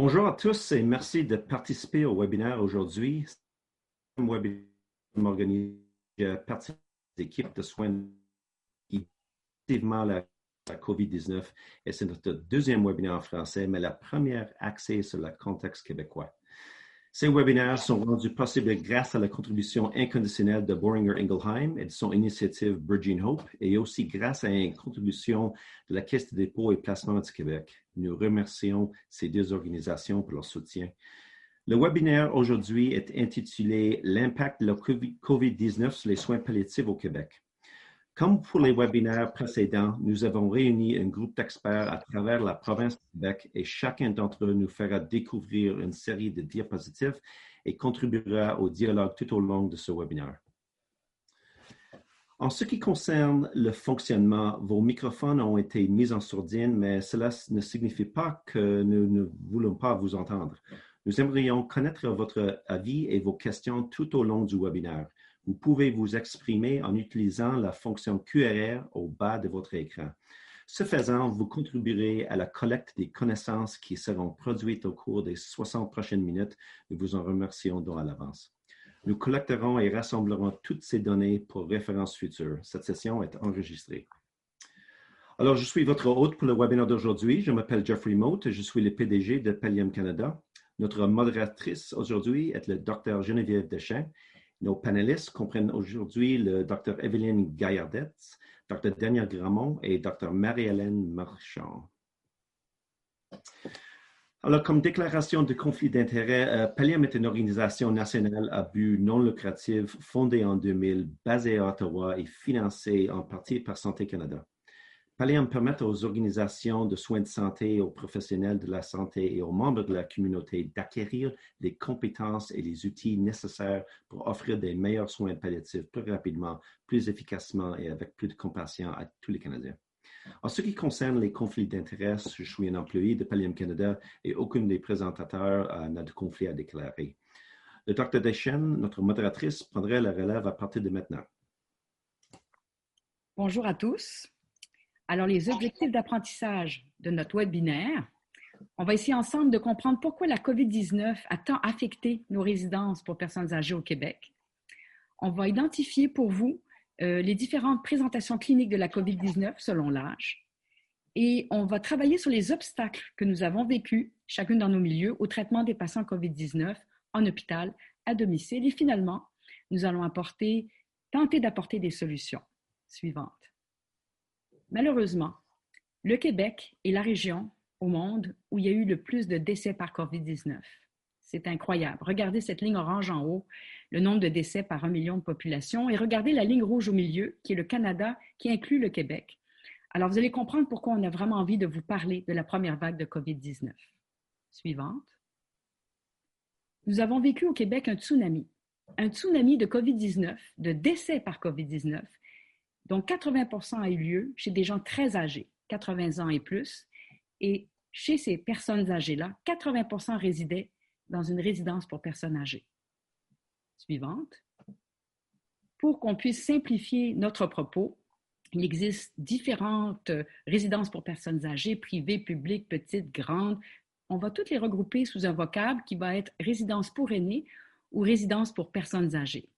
Bonjour à tous et merci de participer au webinaire aujourd'hui. Ce webinaire m'organise partie des équipes de soins activement la, la COVID-19 et c'est notre deuxième webinaire en français, mais la première axée sur le contexte québécois. Ces webinaires sont rendus possibles grâce à la contribution inconditionnelle de Boehringer Ingelheim et de son initiative Virgin Hope et aussi grâce à une contribution de la Caisse de dépôt et placement du Québec. Nous remercions ces deux organisations pour leur soutien. Le webinaire aujourd'hui est intitulé L'impact de la COVID-19 sur les soins palliatifs au Québec. Comme pour les webinaires précédents, nous avons réuni un groupe d'experts à travers la province de Québec et chacun d'entre eux nous fera découvrir une série de diapositives et contribuera au dialogue tout au long de ce webinaire. En ce qui concerne le fonctionnement, vos microphones ont été mis en sourdine, mais cela ne signifie pas que nous ne voulons pas vous entendre. Nous aimerions connaître votre avis et vos questions tout au long du webinaire. Vous pouvez vous exprimer en utilisant la fonction QRR au bas de votre écran. Ce faisant, vous contribuerez à la collecte des connaissances qui seront produites au cours des 60 prochaines minutes. Nous vous en remercions donc à l'avance. Nous collecterons et rassemblerons toutes ces données pour référence future. Cette session est enregistrée. Alors, je suis votre hôte pour le webinaire d'aujourd'hui. Je m'appelle Jeffrey Mote. Je suis le PDG de Pallium Canada. Notre modératrice aujourd'hui est le Dr Geneviève Deschamps nos panélistes comprennent aujourd'hui le Dr. Evelyne Gaillardette, Dr. Daniel Gramont et Dr. Marie-Hélène Marchand. Alors, comme déclaration de conflit d'intérêts, euh, Pallium est une organisation nationale à but non lucratif fondée en 2000, basée à Ottawa et financée en partie par Santé Canada. Pallium permet aux organisations de soins de santé, aux professionnels de la santé et aux membres de la communauté d'acquérir les compétences et les outils nécessaires pour offrir des meilleurs soins palliatifs plus rapidement, plus efficacement et avec plus de compassion à tous les Canadiens. En ce qui concerne les conflits d'intérêts, je suis un employé de Pallium Canada et aucun des présentateurs n'a de conflit à déclarer. Le Dr. Deschênes, notre modératrice, prendrait la relève à partir de maintenant. Bonjour à tous. Alors, les objectifs d'apprentissage de notre webinaire, on va essayer ensemble de comprendre pourquoi la COVID-19 a tant affecté nos résidences pour personnes âgées au Québec. On va identifier pour vous euh, les différentes présentations cliniques de la COVID-19 selon l'âge. Et on va travailler sur les obstacles que nous avons vécus, chacun dans nos milieux, au traitement des patients COVID-19 en hôpital, à domicile. Et finalement, nous allons apporter, tenter d'apporter des solutions suivantes. Malheureusement, le Québec est la région au monde où il y a eu le plus de décès par COVID-19. C'est incroyable. Regardez cette ligne orange en haut, le nombre de décès par un million de population, et regardez la ligne rouge au milieu, qui est le Canada, qui inclut le Québec. Alors, vous allez comprendre pourquoi on a vraiment envie de vous parler de la première vague de COVID-19. Suivante. Nous avons vécu au Québec un tsunami. Un tsunami de COVID-19, de décès par COVID-19, donc, 80% a eu lieu chez des gens très âgés, 80 ans et plus. Et chez ces personnes âgées-là, 80% résidaient dans une résidence pour personnes âgées. Suivante. Pour qu'on puisse simplifier notre propos, il existe différentes résidences pour personnes âgées, privées, publiques, petites, grandes. On va toutes les regrouper sous un vocable qui va être résidence pour aînés ou résidence pour personnes âgées.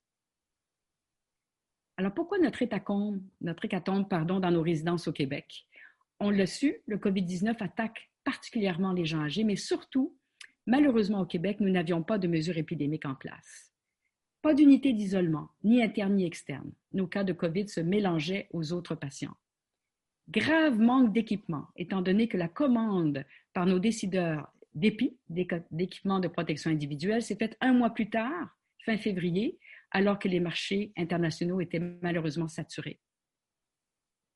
Alors, pourquoi notre hécatombe, notre pardon, dans nos résidences au Québec? On l'a su, le COVID-19 attaque particulièrement les gens âgés, mais surtout, malheureusement au Québec, nous n'avions pas de mesures épidémiques en place. Pas d'unité d'isolement, ni interne ni externe. Nos cas de COVID se mélangeaient aux autres patients. Grave manque d'équipement, étant donné que la commande par nos décideurs d'EPI, d'équipements de protection individuelle, s'est faite un mois plus tard, fin février, alors que les marchés internationaux étaient malheureusement saturés.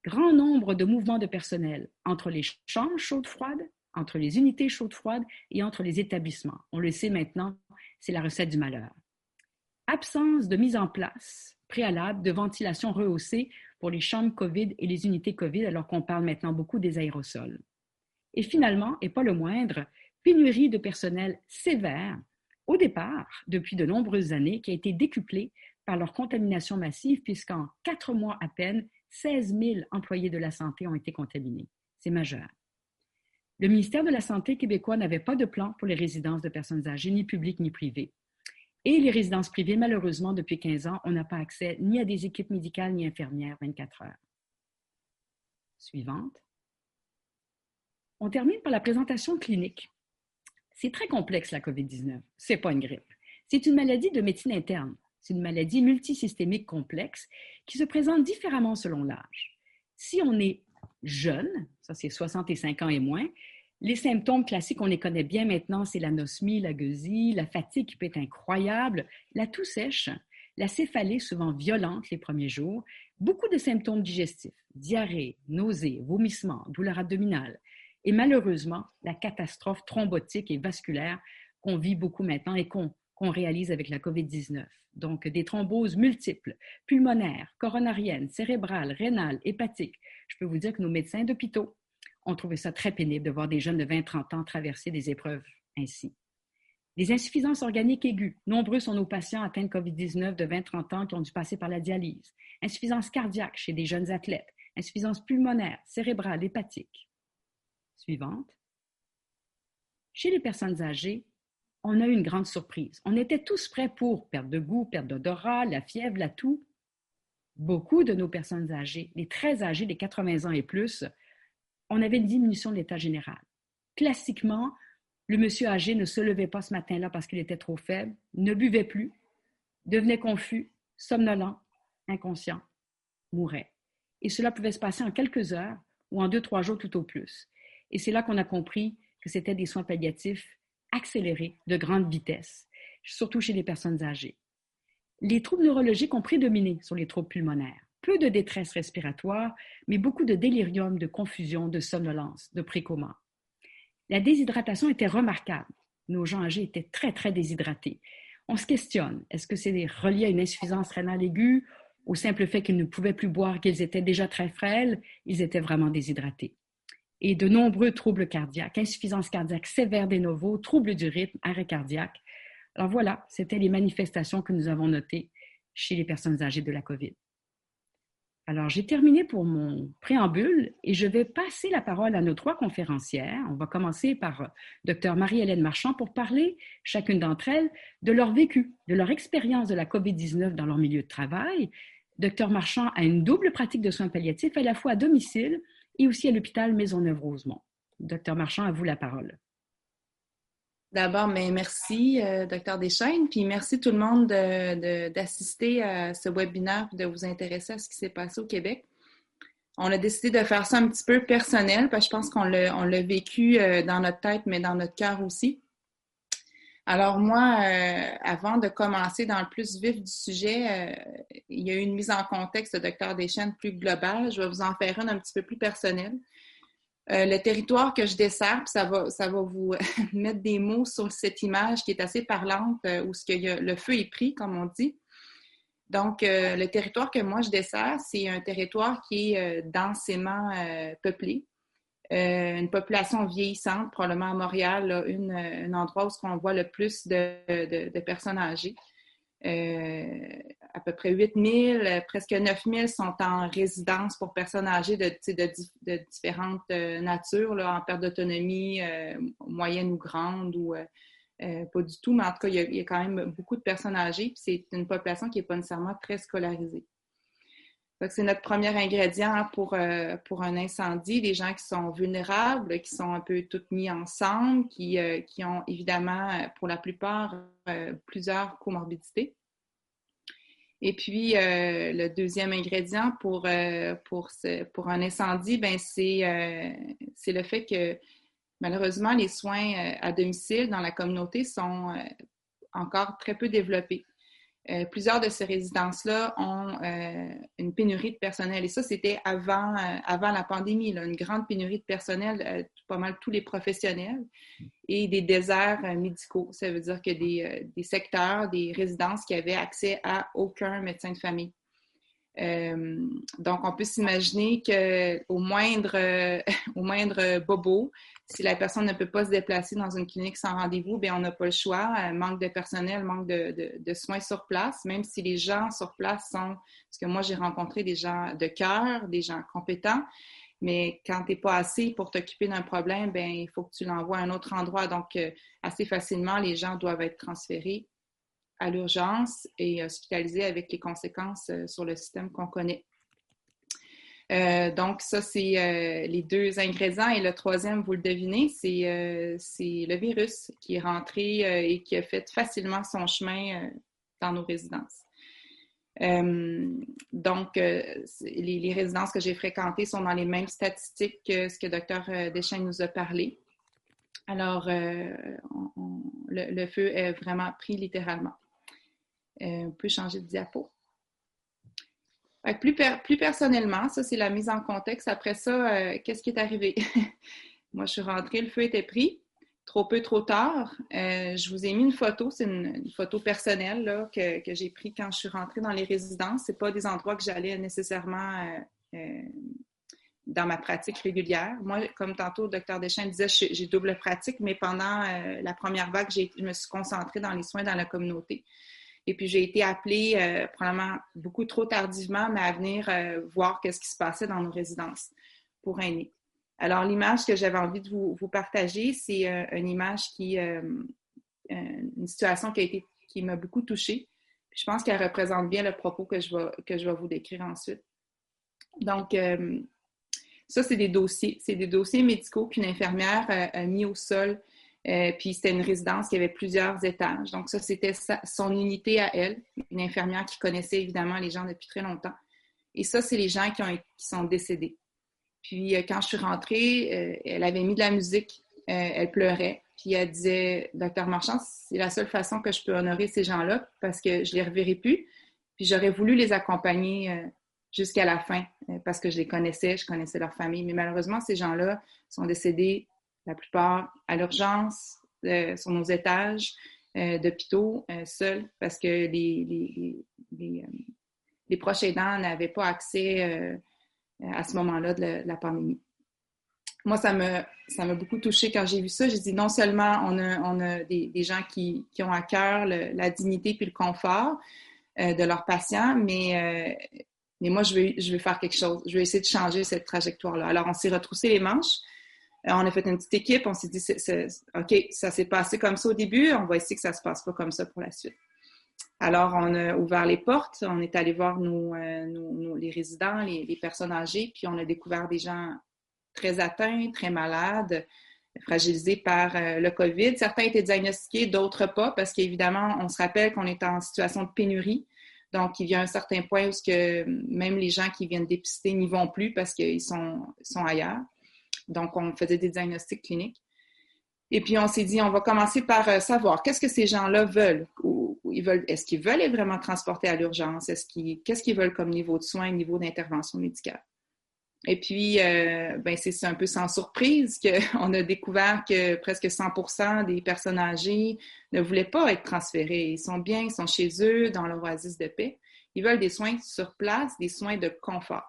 Grand nombre de mouvements de personnel entre les chambres chaudes-froides, entre les unités chaudes-froides et entre les établissements. On le sait maintenant, c'est la recette du malheur. Absence de mise en place préalable de ventilation rehaussée pour les chambres COVID et les unités COVID, alors qu'on parle maintenant beaucoup des aérosols. Et finalement, et pas le moindre, pénurie de personnel sévère au départ, depuis de nombreuses années, qui a été décuplée par leur contamination massive, puisqu'en quatre mois à peine, 16 000 employés de la santé ont été contaminés. C'est majeur. Le ministère de la Santé québécois n'avait pas de plan pour les résidences de personnes âgées, ni publiques ni privées. Et les résidences privées, malheureusement, depuis 15 ans, on n'a pas accès ni à des équipes médicales ni infirmières 24 heures. Suivante. On termine par la présentation clinique. C'est très complexe, la COVID-19. C'est pas une grippe. C'est une maladie de médecine interne. C'est une maladie multisystémique complexe qui se présente différemment selon l'âge. Si on est jeune, ça c'est 65 ans et moins, les symptômes classiques, on les connaît bien maintenant, c'est l'anosmie, la gueusie, la fatigue qui peut être incroyable, la toux sèche, la céphalée souvent violente les premiers jours, beaucoup de symptômes digestifs, diarrhée, nausées, vomissements, douleurs abdominales, et malheureusement, la catastrophe thrombotique et vasculaire qu'on vit beaucoup maintenant et qu'on réalise avec la COVID-19. Donc, des thromboses multiples, pulmonaires, coronariennes, cérébrales, rénales, hépatiques. Je peux vous dire que nos médecins d'hôpitaux ont trouvé ça très pénible de voir des jeunes de 20-30 ans traverser des épreuves ainsi. Les insuffisances organiques aiguës. Nombreux sont nos patients atteints de COVID-19 de 20-30 ans qui ont dû passer par la dialyse. Insuffisance cardiaque chez des jeunes athlètes. Insuffisance pulmonaire, cérébrale, hépatique. Suivante. Chez les personnes âgées, on a eu une grande surprise. On était tous prêts pour perte de goût, perte d'odorat, la fièvre, la toux. Beaucoup de nos personnes âgées, les très âgées, les 80 ans et plus, on avait une diminution de l'état général. Classiquement, le monsieur âgé ne se levait pas ce matin-là parce qu'il était trop faible, ne buvait plus, devenait confus, somnolent, inconscient, mourait. Et cela pouvait se passer en quelques heures ou en deux, trois jours tout au plus. Et c'est là qu'on a compris que c'était des soins palliatifs accélérés, de grande vitesse, surtout chez les personnes âgées. Les troubles neurologiques ont prédominé sur les troubles pulmonaires. Peu de détresse respiratoire, mais beaucoup de délirium, de confusion, de somnolence, de précoma. La déshydratation était remarquable. Nos gens âgés étaient très, très déshydratés. On se questionne, est-ce que c'est relié à une insuffisance rénale aiguë, au simple fait qu'ils ne pouvaient plus boire, qu'ils étaient déjà très frêles, ils étaient vraiment déshydratés. Et de nombreux troubles cardiaques, insuffisance cardiaque sévère des novos, troubles du rythme, arrêt cardiaque. Alors voilà, c'était les manifestations que nous avons notées chez les personnes âgées de la COVID. Alors, j'ai terminé pour mon préambule et je vais passer la parole à nos trois conférencières. On va commencer par euh, Dr Marie-Hélène Marchand pour parler, chacune d'entre elles, de leur vécu, de leur expérience de la COVID-19 dans leur milieu de travail. Dr Marchand a une double pratique de soins palliatifs à la fois à domicile et aussi à l'hôpital Maisonneuve-Rosemont. Dr Marchand, à vous la parole. D'abord, mais merci, euh, docteur Deschaines, puis merci tout le monde d'assister à ce webinaire et de vous intéresser à ce qui s'est passé au Québec. On a décidé de faire ça un petit peu personnel, parce que je pense qu'on l'a vécu euh, dans notre tête, mais dans notre cœur aussi. Alors moi, euh, avant de commencer dans le plus vif du sujet, il y a eu une mise en contexte de docteur Deschaines plus globale. Je vais vous en faire une un petit peu plus personnelle. Euh, le territoire que je desserre, ça va, ça va vous mettre des mots sur cette image qui est assez parlante, euh, où ce que le feu est pris, comme on dit. Donc, euh, le territoire que moi je desserre, c'est un territoire qui est densément peuplé. Une population vieillissante, probablement à Montréal, un endroit où on voit le plus de personnes âgées. Euh, à peu près 8 000, euh, presque 9 000 sont en résidence pour personnes âgées de, différentes euh, natures, en perte d'autonomie, moyenne ou grande, ou pas du tout, mais en tout cas, il y, a, quand même beaucoup de personnes âgées, puis c'est une population qui n'est pas nécessairement très scolarisée. C'est notre premier ingrédient pour, pour un incendie, des gens qui sont vulnérables, qui sont un peu toutes mis ensemble, qui, qui ont évidemment, pour la plupart, plusieurs comorbidités. Et puis, euh, le deuxième ingrédient euh, pour un incendie, ben, c'est le fait que malheureusement, les soins à domicile dans la communauté sont encore très peu développés. Euh, plusieurs de ces résidences-là ont euh, une pénurie de personnel. Et ça, c'était avant, euh, avant la pandémie, une grande pénurie de personnel, pas mal tous les professionnels, et des déserts médicaux. Ça veut dire que des, des, secteurs, des résidences qui avaient accès à aucun médecin de famille. Donc, on peut s'imaginer qu'au moindre, moindre bobo, si la personne ne peut pas se déplacer dans une clinique sans rendez-vous, bien, on n'a pas le choix. Euh, manque de personnel, manque de, soins sur place, même si les gens sur place sont, parce que moi, j'ai rencontré des gens de cœur, des gens compétents, Mais quand tu n'es pas assez pour t'occuper d'un problème, ben il faut que tu l'envoies à un autre endroit. Donc, euh, assez facilement, les gens doivent être transférés à l'urgence et hospitalisés avec les conséquences euh, sur le système qu'on connaît. Euh, donc, ça, c'est les deux ingrédients. Et le troisième, vous le devinez, c'est le virus qui est rentré et qui a fait facilement son chemin dans nos résidences. Euh, donc, euh, les, résidences que j'ai fréquentées sont dans les mêmes statistiques que ce que Dr. Euh, Deschênes nous a parlé. Alors, le, feu est vraiment pris littéralement. On peut changer de diapo. Plus, personnellement, ça c'est la mise en contexte. Après ça, qu'est-ce qui est arrivé? Moi, je suis rentrée, le feu était pris trop peu, trop tard. Euh, je vous ai mis une photo, c'est une, photo personnelle que, j'ai prise quand je suis rentrée dans les résidences. Ce pas des endroits que j'allais nécessairement euh, euh, dans ma pratique régulière. Moi, comme tantôt, le docteur Deschamps disait, j'ai double pratique, mais pendant la première vague, je me suis concentrée dans les soins dans la communauté. Et puis, j'ai été appelée probablement beaucoup trop tardivement, mais à venir voir qu'est-ce qui se passait dans nos résidences pour aînés. Alors, l'image que j'avais envie de vous, partager, c'est euh, une image qui, euh, euh, une situation qui a été, qui m'a beaucoup touchée. Je pense qu'elle représente bien le propos que je vais, que je vais vous décrire ensuite. Donc, ça, c'est des dossiers. C'est des dossiers médicaux qu'une infirmière a, mis au sol. Puis c'était une résidence qui avait plusieurs étages. Donc, ça, c'était son unité à elle, une infirmière qui connaissait évidemment les gens depuis très longtemps. Et ça, c'est les gens qui, ont, qui sont décédés. Puis euh, quand je suis rentrée, euh, elle avait mis de la musique, euh, elle pleurait. Puis elle disait, Docteur Marchand, c'est la seule façon que je peux honorer ces gens-là parce que je les reverrai plus. Puis j'aurais voulu les accompagner jusqu'à la fin parce que je les connaissais, je connaissais leur famille. Mais malheureusement, ces gens-là sont décédés, la plupart, à l'urgence, sur nos étages d'hôpitaux, seuls, parce que les, les, les proches aidants n'avaient pas accès à ce moment-là de, la pandémie. Moi, ça m'a ça beaucoup touché quand j'ai vu ça. J'ai dit non seulement on a, on a des, gens qui, qui, ont à cœur la dignité puis le confort euh, de leurs patients, mais, euh, mais moi, je veux, je veux faire quelque chose. Je veux essayer de changer cette trajectoire-là. Alors, on s'est retroussé les manches. Euh, on a fait une petite équipe. On s'est dit, OK, ça s'est passé comme ça au début. On va essayer que ça se passe pas comme ça pour la suite. Alors, on a ouvert les portes, on est allé voir euh, les résidents, les, personnes âgées, puis on a découvert des gens très atteints, très malades, fragilisés par euh, le COVID. Certains étaient diagnostiqués, d'autres pas, parce qu'évidemment, on se rappelle qu'on est en situation de pénurie. Donc, il y a un certain point où que même les gens qui viennent dépister n'y vont plus parce qu'ils sont, sont ailleurs. Donc, on faisait des diagnostics cliniques. Et puis, on s'est dit, on va commencer par euh, savoir qu'est-ce que ces gens-là veulent veulent, est-ce qu'ils veulent être vraiment transportés à l'urgence? Qu'est-ce qu'ils veulent comme niveau de soins, niveau d'intervention médicale? Et puis, euh, ben c'est un peu sans surprise qu'on a découvert que presque 100% des personnes âgées ne voulaient pas être transférées. Ils sont bien, ils sont chez eux, dans leur oasis de paix. Ils veulent des soins sur place, des soins de confort.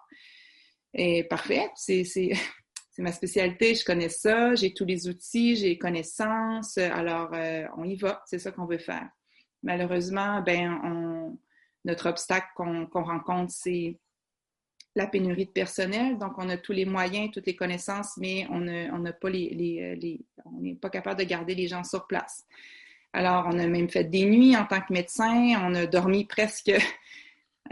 Et parfait, c'est, c'est ma spécialité, je connais ça, j'ai tous les outils, j'ai les connaissances, alors euh, on y va, c'est ça qu'on veut faire malheureusement, ben, notre obstacle qu'on rencontre, c'est la pénurie de personnel. Donc, on a tous les moyens, toutes les connaissances, mais on les, on n'est pas capable de garder les gens sur place. Alors, on a même fait des nuits en tant que médecin. On a dormi presque,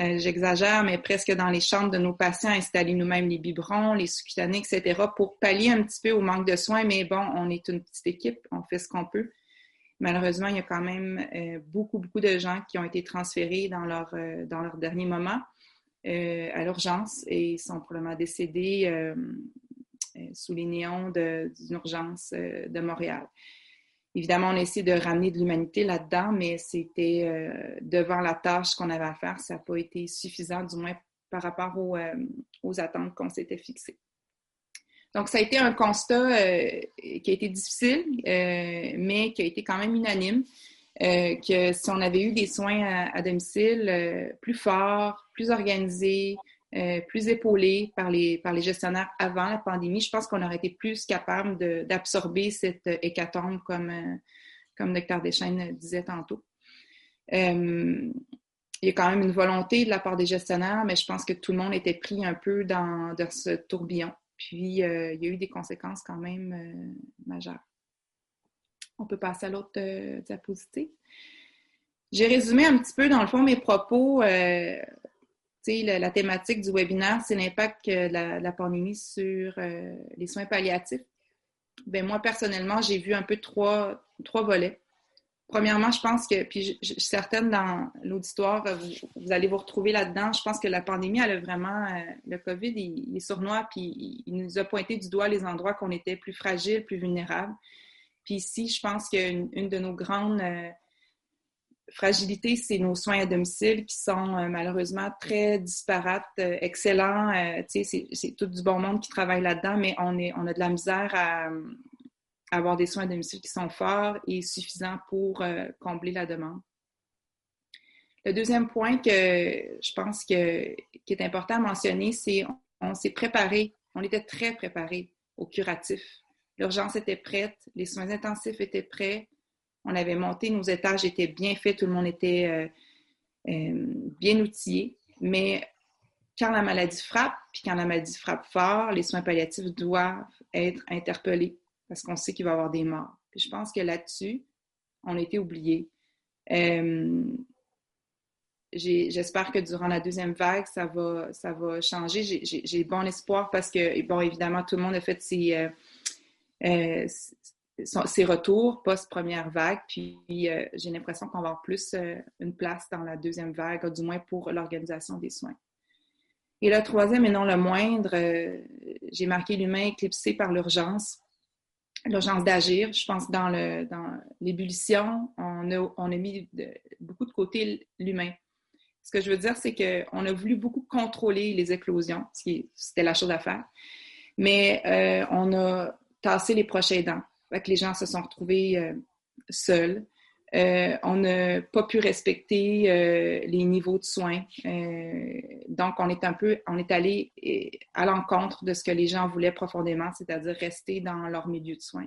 euh, j'exagère, mais presque dans les chambres de nos patients, installé nous-mêmes les biberons, les sous-cutanés, etc., pour pallier un petit peu au manque de soins. Mais bon, on est une petite équipe, on fait ce qu'on peut. Malheureusement, il y a quand même euh, beaucoup, beaucoup de gens qui ont été transférés dans leur, euh, dans leur dernier moment à l'urgence et sont probablement décédés sous les néons d'une urgence de Montréal. Évidemment, on a essayé de ramener de l'humanité là-dedans, mais c'était devant la tâche qu'on avait à faire, ça n'a pas été suffisant, du moins par rapport aux attentes qu'on s'était fixées. Donc, ça a été un constat euh, qui a été difficile, euh, mais qui a été quand même unanime, euh, que si on avait eu des soins à, domicile plus forts, plus organisés, plus épaulés par les, par les gestionnaires avant la pandémie, je pense qu'on aurait été plus capable d'absorber cette hécatombe, comme, comme le docteur Deschaines disait tantôt. il y a quand même une volonté de la part des gestionnaires, mais je pense que tout le monde était pris un peu dans, dans ce tourbillon. Puis, il y a eu des conséquences quand même majeures. On peut passer à l'autre diapositive. J'ai résumé un petit peu, dans le fond, mes propos. Euh, la, la, thématique du webinaire, c'est l'impact de la, pandémie sur euh, les soins palliatifs. Ben, moi, personnellement, j'ai vu un peu trois, trois volets. Premièrement, je pense que, puis je, suis certaine dans l'auditoire, vous, allez vous retrouver là-dedans. Je pense que la pandémie, elle a vraiment, euh, le COVID, il, est sournois, puis il, nous a pointé du doigt les endroits qu'on était plus fragiles, plus vulnérables. Puis ici, je pense qu'une une de nos grandes fragilité, c'est nos soins à domicile qui sont euh, malheureusement très disparates, euh, excellents. Euh, c'est tout du bon monde qui travaille là-dedans, mais on, est, on a de la misère à, avoir des soins à domicile qui sont forts et suffisants pour combler la demande. Le deuxième point que je pense que, est important à mentionner, c'est on s'est préparé, on était très préparé au curatif. L'urgence était prête, les soins intensifs étaient prêts, on avait monté, nos étages étaient bien faits, tout le monde était euh, euh, bien outillé. Mais quand la maladie frappe, puis quand la maladie frappe fort, les soins palliatifs doivent être interpellés parce qu'on sait qu'il va y avoir des morts. je pense que là-dessus, on a été oubliés. Euh, j'espère que durant la deuxième vague, ça va, ça va changer. J'ai bon espoir parce que, bon, évidemment, tout le monde a fait ses, ses retours post-première vague. Puis euh, j'ai l'impression qu'on va avoir plus euh, une place dans la deuxième vague, du moins pour l'organisation des soins. Et le troisième, et non le moindre, euh, j'ai marqué l'humain éclipsé par l'urgence, l'urgence d'agir. Je pense dans l'ébullition, on a, mis beaucoup de côté l'humain. Ce que je veux dire, c'est qu'on a voulu beaucoup contrôler les éclosions, c'était la chose à faire, mais on a tassé les prochains dents que les gens se sont retrouvés euh, seuls. Euh, on n'a pas pu respecter euh, les niveaux de soins. donc, on est un peu, on est allé à l'encontre de ce que les gens voulaient profondément, c'est-à-dire rester dans leur milieu de soins.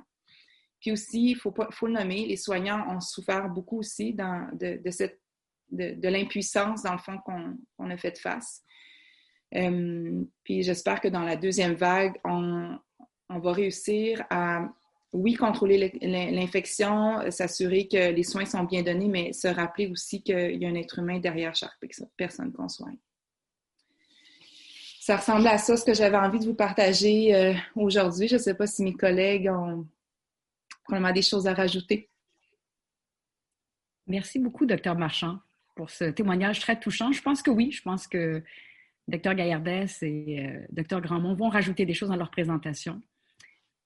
Puis aussi, il faut, faut le nommer, les soignants ont souffert beaucoup aussi de, cette, de, l'impuissance, dans le fond, qu'on a fait face. puis j'espère que dans la deuxième vague, on, on va réussir à oui, contrôler l'infection, euh, s'assurer que les soins sont bien donnés, mais se rappeler aussi qu'il y a un être humain derrière chaque personne qu'on soigne. Ça ressemble à ça, ce que j'avais envie de vous partager euh, aujourd'hui. Je ne sais pas si mes collègues ont probablement des choses à rajouter. Merci beaucoup, docteur Marchand, pour ce témoignage très touchant. Je pense que oui, je pense que docteur Gaillardès et euh, docteur Grandmont vont rajouter des choses dans leur présentation.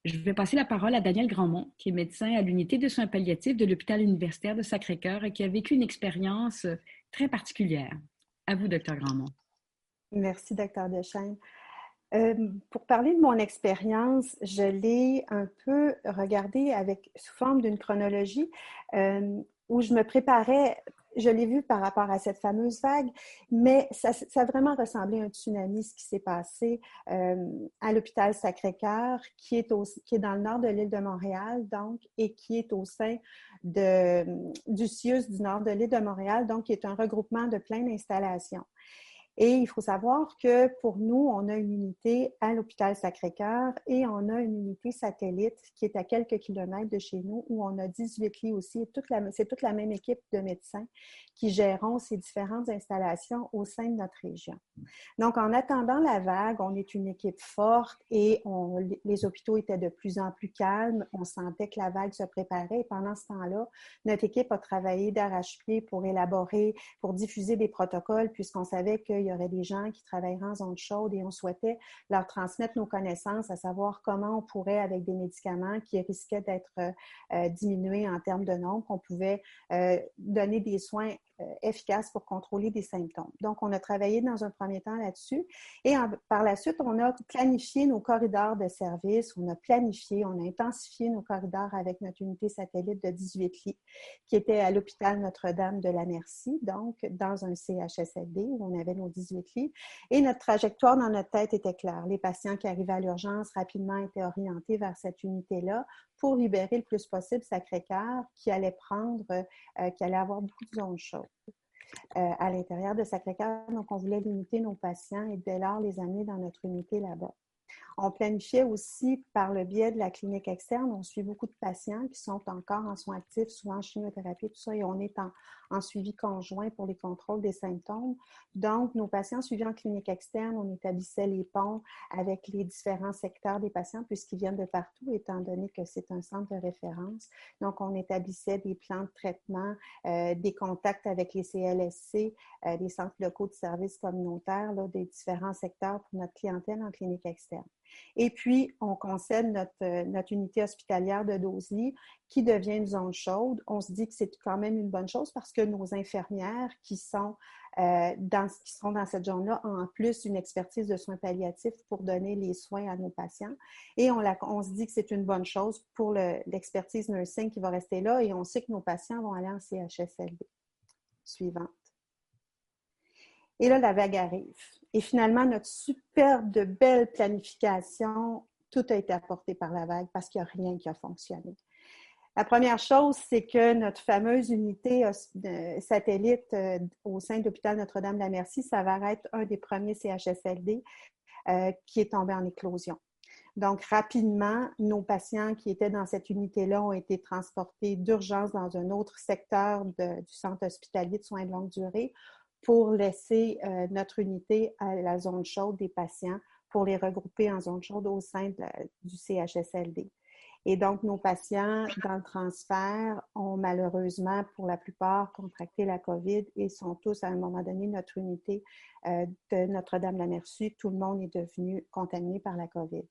Je vais passer la parole à Daniel Grandmont, qui est médecin à l'unité de soins palliatifs de l'hôpital universitaire de Sacré-Cœur et qui a vécu une expérience euh, très particulière. À vous, docteur Grandmont. Merci, docteur Deschênes. Euh, pour parler de mon expérience, je l'ai un peu regardée avec sous forme d'une chronologie euh, où je me préparais je l'ai vu par rapport à cette fameuse vague, mais ça, a vraiment ressemblé à un tsunami, ce qui s'est passé euh, à l'hôpital Sacré-Cœur, qui, est dans le nord de l'île de Montréal, donc, et qui est au sein du CIUS du nord de l'île de Montréal, donc, qui est un regroupement de plein d'installations. Et il faut savoir que pour nous, on a une unité à l'hôpital Sacré-Cœur et on a une unité satellite qui est à quelques kilomètres de chez nous où on a 18 lits aussi. C'est toute la même équipe de médecins qui gérons ces différentes installations au sein de notre région. Donc, en attendant la vague, on est une équipe forte et les hôpitaux étaient de plus en plus calmes. On sentait que la vague se préparait pendant ce temps-là, notre équipe a travaillé d'arrache-pied pour élaborer, pour diffuser des protocoles puisqu'on savait que il y aurait des gens qui travailleraient en zone chaude et on souhaitait leur transmettre nos connaissances, à savoir comment on pourrait, avec des médicaments qui risquaient d'être euh, diminués en termes de nombre, on pouvait euh, donner des soins euh, efficace pour contrôler des symptômes. Donc, on a travaillé dans un premier temps là-dessus et par la suite, on a planifié nos corridors de service, on a planifié, on a intensifié nos corridors avec notre unité satellite de 18 lits qui était à l'hôpital Notre-Dame de la Merci, donc dans un CHSLD où on avait nos 18 lits. Et notre trajectoire dans notre tête était claire. Les patients qui arrivaient à l'urgence rapidement étaient orientés vers cette unité-là pour libérer le plus possible Sacré-Cœur qui allait prendre, euh, qui allait avoir beaucoup de zones chaudes. Euh, à l'intérieur de Sacré-Cœur. Donc, on voulait limiter nos patients et dès lors les amener dans notre unité là-bas. On planifiait aussi par le biais de la clinique externe. On suit beaucoup de patients qui sont encore en soins actifs, souvent en chimiothérapie, tout ça, et on est en, suivi conjoint pour les contrôles des symptômes. Donc, nos patients suivis en clinique externe, on établissait les ponts avec les différents secteurs des patients puisqu'ils viennent de partout, étant donné que c'est un centre de référence. Donc, on établissait des plans de traitement, euh, des contacts avec les CLSC, euh, des centres locaux de services communautaires, là, des différents secteurs pour notre clientèle en clinique externe. Et puis, on concède notre, euh, unité hospitalière de Dosely qui devient une zone chaude. On se dit que c'est quand même une bonne chose parce que nos infirmières qui sont euh, qui seront dans cette zone-là ont en plus une expertise de soins palliatifs pour donner les soins à nos patients. Et on, on se dit que c'est une bonne chose pour l'expertise nursing qui va rester là et on sait que nos patients vont aller en CHSLD. Suivante. Et là, la vague arrive. Et finalement, notre superbe de belle planification, tout a été apporté par la vague parce qu'il n'y a rien qui a fonctionné. La première chose, c'est que notre fameuse unité satellite euh, au sein de l'hôpital Notre-Dame-la-Merci, ça va être un des premiers CHSLD euh, qui est tombé en éclosion. Donc, rapidement, nos patients qui étaient dans cette unité-là ont été transportés d'urgence dans un autre secteur du centre hospitalier de soins de longue durée pour laisser euh, notre unité à la zone chaude des patients pour les regrouper en zone chaude au sein du CHSLD. Et donc, nos patients dans le transfert ont malheureusement, pour la plupart, contracté la COVID et sont tous, à un moment donné, notre unité euh, de Notre-Dame-la-Merci. Tout le monde est devenu contaminé par la COVID.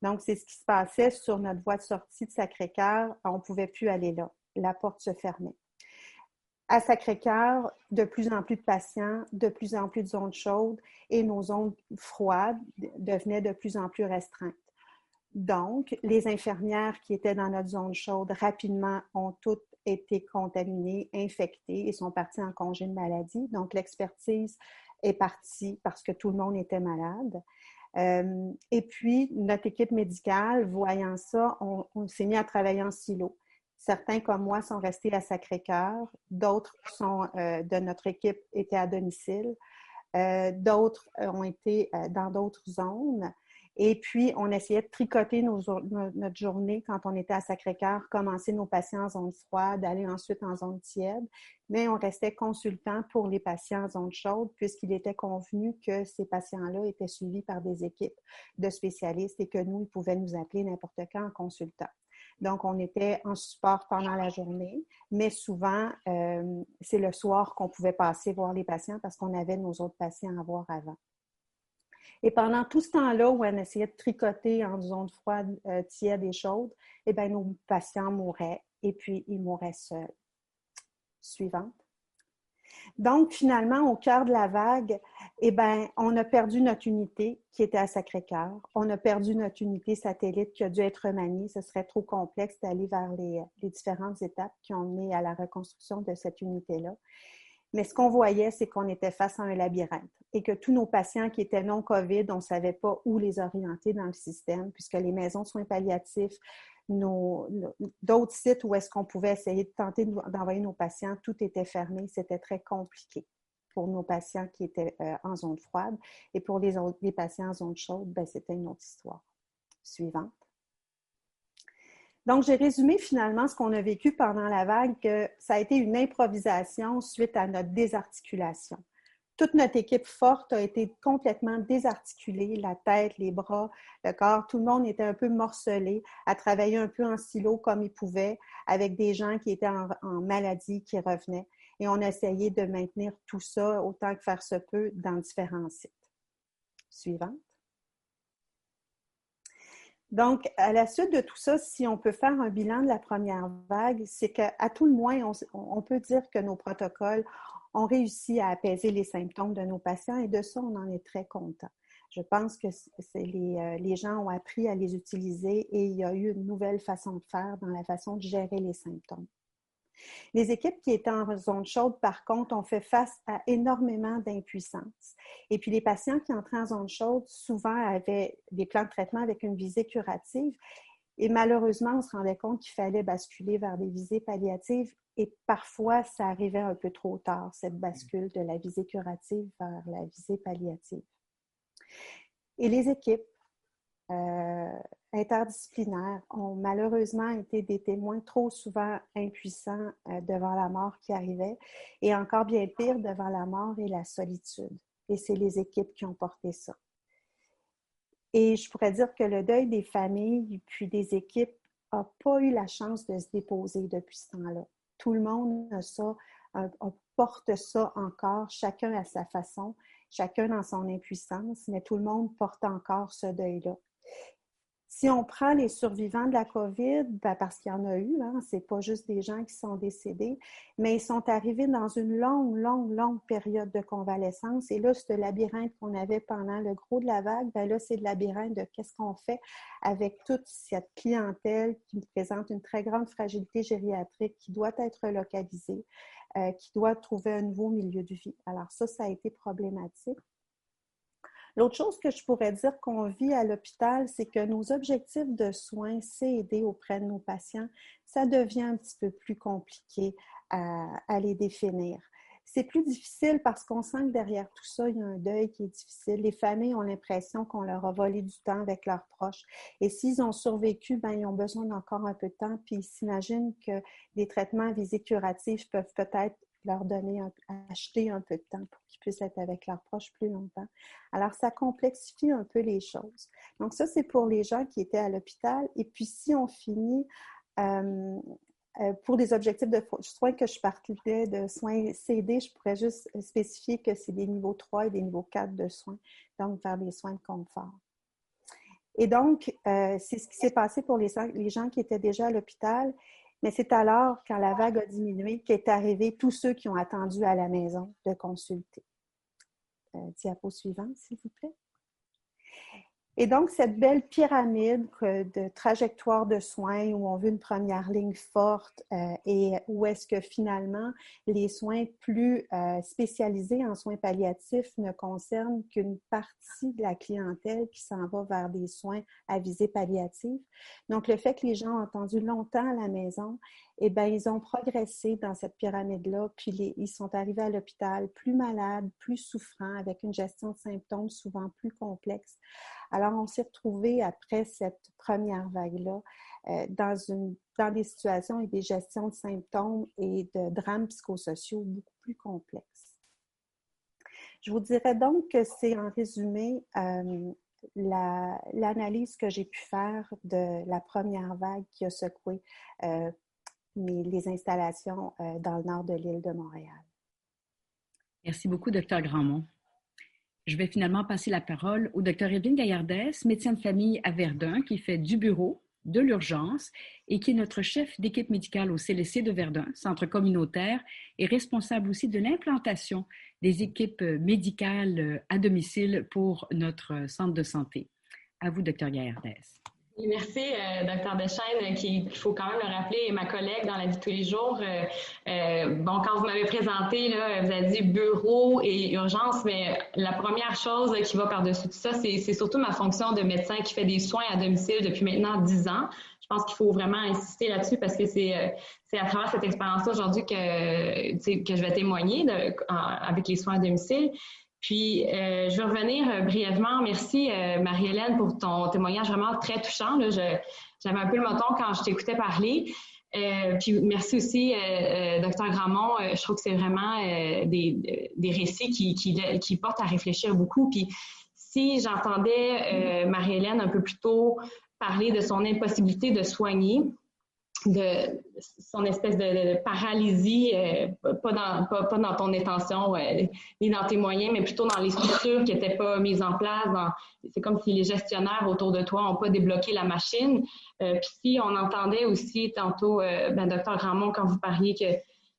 Donc, c'est ce qui se passait sur notre voie de sortie de Sacré-Cœur. On ne pouvait plus aller là. La porte se fermait à Sacré-Cœur, de plus en plus de patients, de plus en plus de zones chaudes et nos zones froides devenaient de plus en plus restreintes. Donc, les infirmières qui étaient dans notre zone chaude rapidement ont toutes été contaminées, infectées et sont parties en congé de maladie. Donc, l'expertise est partie parce que tout le monde était malade. Euh, et puis, notre équipe médicale, voyant ça, on, on s'est mis à travailler en silo. Certains, comme moi, sont restés à Sacré-Cœur. D'autres sont euh, de notre équipe étaient à domicile. Euh, d'autres ont été euh, dans d'autres zones. Et puis, on essayait de tricoter notre journée quand on était à Sacré-Cœur, commencer nos patients en zone froide, aller ensuite en zone tiède. Mais on restait consultant pour les patients en zone chaude puisqu'il était convenu que ces patients-là étaient suivis par des équipes de spécialistes et que nous, ils pouvaient nous appeler n'importe quand en consultant. Donc, on était en support pendant la journée, mais souvent, euh, c'est le soir qu'on pouvait passer voir les patients parce qu'on avait nos autres patients à voir avant. Et pendant tout ce temps-là où on essayait de tricoter en zone froide, euh, tiède et chaude, eh bien, nos patients mouraient et puis ils mouraient seuls. Suivante. Donc, finalement, au cœur de la vague, eh bien, on a perdu notre unité qui était à Sacré-Cœur. On a perdu notre unité satellite qui a dû être remaniée. Ce serait trop complexe d'aller vers les, différentes étapes qui ont mené à la reconstruction de cette unité-là. Mais ce qu'on voyait, c'est qu'on était face à un labyrinthe et que tous nos patients qui étaient non COVID, on ne savait pas où les orienter dans le système, puisque les maisons de soins palliatifs, d'autres sites où est-ce qu'on pouvait essayer de tenter d'envoyer nos patients, tout était fermé, c'était très compliqué pour nos patients qui étaient euh, en zone froide. Et pour les, les patients en zone chaude, ben, c'était une autre histoire. Suivante. Donc, j'ai résumé finalement ce qu'on a vécu pendant la vague, que ça a été une improvisation suite à notre désarticulation toute notre équipe forte a été complètement désarticulée, la tête, les bras, le corps, tout le monde était un peu morcelé, à travailler un peu en silo comme il pouvait, avec des gens qui étaient en, maladie, qui revenaient. Et on a essayé de maintenir tout ça autant que faire se peut dans différents sites. Suivante. Donc, à la suite de tout ça, si on peut faire un bilan de la première vague, c'est qu'à tout le moins, on, peut dire que nos protocoles on réussit à apaiser les symptômes de nos patients et de ça, on en est très content. Je pense que les, euh, les, gens ont appris à les utiliser et il y a eu une nouvelle façon de faire dans la façon de gérer les symptômes. Les équipes qui étaient en zone chaude, par contre, ont fait face à énormément d'impuissance. Et puis les patients qui entraient en zone chaude, souvent avaient des plans de traitement avec une visée curative. Et malheureusement, on se rendait compte qu'il fallait basculer vers des visées palliatives et parfois, ça arrivait un peu trop tard, cette bascule de la visée curative vers la visée palliative. Et les équipes interdisciplinaires ont malheureusement été des témoins trop souvent impuissants devant la mort qui arrivait et encore bien pire devant la mort et la solitude. Et c'est les équipes qui ont porté ça. Et je pourrais dire que le deuil des familles puis des équipes n'a pas eu la chance de se déposer depuis ce temps-là. Tout le monde porte ça encore, chacun à sa façon, chacun dans son impuissance, mais tout le monde porte encore ce deuil-là. Si on prend les survivants de la COVID, ben, parce qu'il y en a eu, hein, ce n'est pas juste des gens qui sont décédés, mais ils sont arrivés dans une longue, longue, longue période de convalescence. Et là, ce labyrinthe qu'on avait pendant le gros de la vague, ben là, c'est le labyrinthe de qu'est-ce qu'on fait avec toute cette clientèle qui présente une très grande fragilité gériatrique, qui doit être localisée, euh, qui doit trouver un nouveau milieu de vie. Alors ça, ça a été problématique. L'autre chose que je pourrais dire qu'on vit à l'hôpital, c'est que nos objectifs de soins, c'est aider auprès de nos patients, ça devient un petit peu plus compliqué à, les définir. C'est plus difficile parce qu'on sent que derrière tout ça, il y a un deuil qui est difficile. Les familles ont l'impression qu'on leur a volé du temps avec leurs proches. Et s'ils ont survécu, ben, ils ont besoin d'encore un peu de temps. Puis ils s'imaginent que des traitements à visée curative peuvent peut-être leur donner, acheter un peu de temps pour qu'ils puissent être avec leurs proches plus longtemps. Alors, ça complexifie un peu les choses. Donc, ça, c'est pour les gens qui étaient à l'hôpital. Et puis, si on finit euh, euh, pour des objectifs de soins que je parlais de soins CD, je pourrais juste spécifier que c'est des niveaux 3 et des niveaux 4 de soins, donc faire des soins de confort. Et donc, euh, c'est ce qui s'est passé pour les, les gens qui étaient déjà à l'hôpital. Mais c'est alors, quand la vague a diminué, qu'est arrivé tous ceux qui ont attendu à la maison de consulter. Euh, diapo suivante, s'il vous plaît. Et donc, cette belle pyramide de trajectoire de soins où on veut une première ligne forte euh, et où est-ce que finalement les soins plus euh, spécialisés en soins palliatifs ne concernent qu'une partie de la clientèle qui s'en va vers des soins à visée palliative. Donc, le fait que les gens ont attendu longtemps à la maison, eh bien, ils ont progressé dans cette pyramide-là, puis ils sont arrivés à l'hôpital plus malades, plus souffrants, avec une gestion de symptômes souvent plus complexe. Alors, on s'est retrouvés après cette première vague-là euh, dans, dans des situations et des gestions de symptômes et de drames psychosociaux beaucoup plus complexes. Je vous dirais donc que c'est en résumé euh, l'analyse que j'ai pu faire de la première vague qui a secoué euh, les installations dans le nord de l'île de Montréal. Merci beaucoup, Dr. Grandmont. Je vais finalement passer la parole au Dr. Evelyne Gaillardès, médecin de famille à Verdun, qui fait du bureau, de l'urgence et qui est notre chef d'équipe médicale au CLC de Verdun, centre communautaire, et responsable aussi de l'implantation des équipes médicales à domicile pour notre centre de santé. À vous, Dr. Gaillardès. Merci, euh, Dr. Deschaines, qu'il faut quand même le rappeler, ma collègue dans la vie de tous les jours. Euh, euh, bon, quand vous m'avez présenté, là, vous avez dit bureau et urgence, mais la première chose qui va par-dessus tout ça, c'est surtout ma fonction de médecin qui fait des soins à domicile depuis maintenant dix ans. Je pense qu'il faut vraiment insister là-dessus parce que c'est à travers cette expérience-là aujourd'hui que, que je vais témoigner avec les soins à domicile. Puis, euh, je vais revenir euh, brièvement. Merci, euh, Marie-Hélène, pour ton témoignage vraiment très touchant. J'avais un peu le moton quand je t'écoutais parler. puis, merci aussi, Dr. Gramont. je trouve que c'est vraiment des, des, récits qui, qui, qui, portent à réfléchir beaucoup. Puis, si j'entendais Marie-Hélène un peu plus tôt parler de son impossibilité de soigner, de son espèce de, paralysie, euh, pas, dans, ton intention euh, ni dans tes moyens, mais plutôt dans les structures qui n'étaient pas mises en place. C'est comme si les gestionnaires autour de toi n'ont pas débloqué la machine. Euh, Puis si on entendait aussi tantôt, ben, docteur Grandmont, quand vous parliez que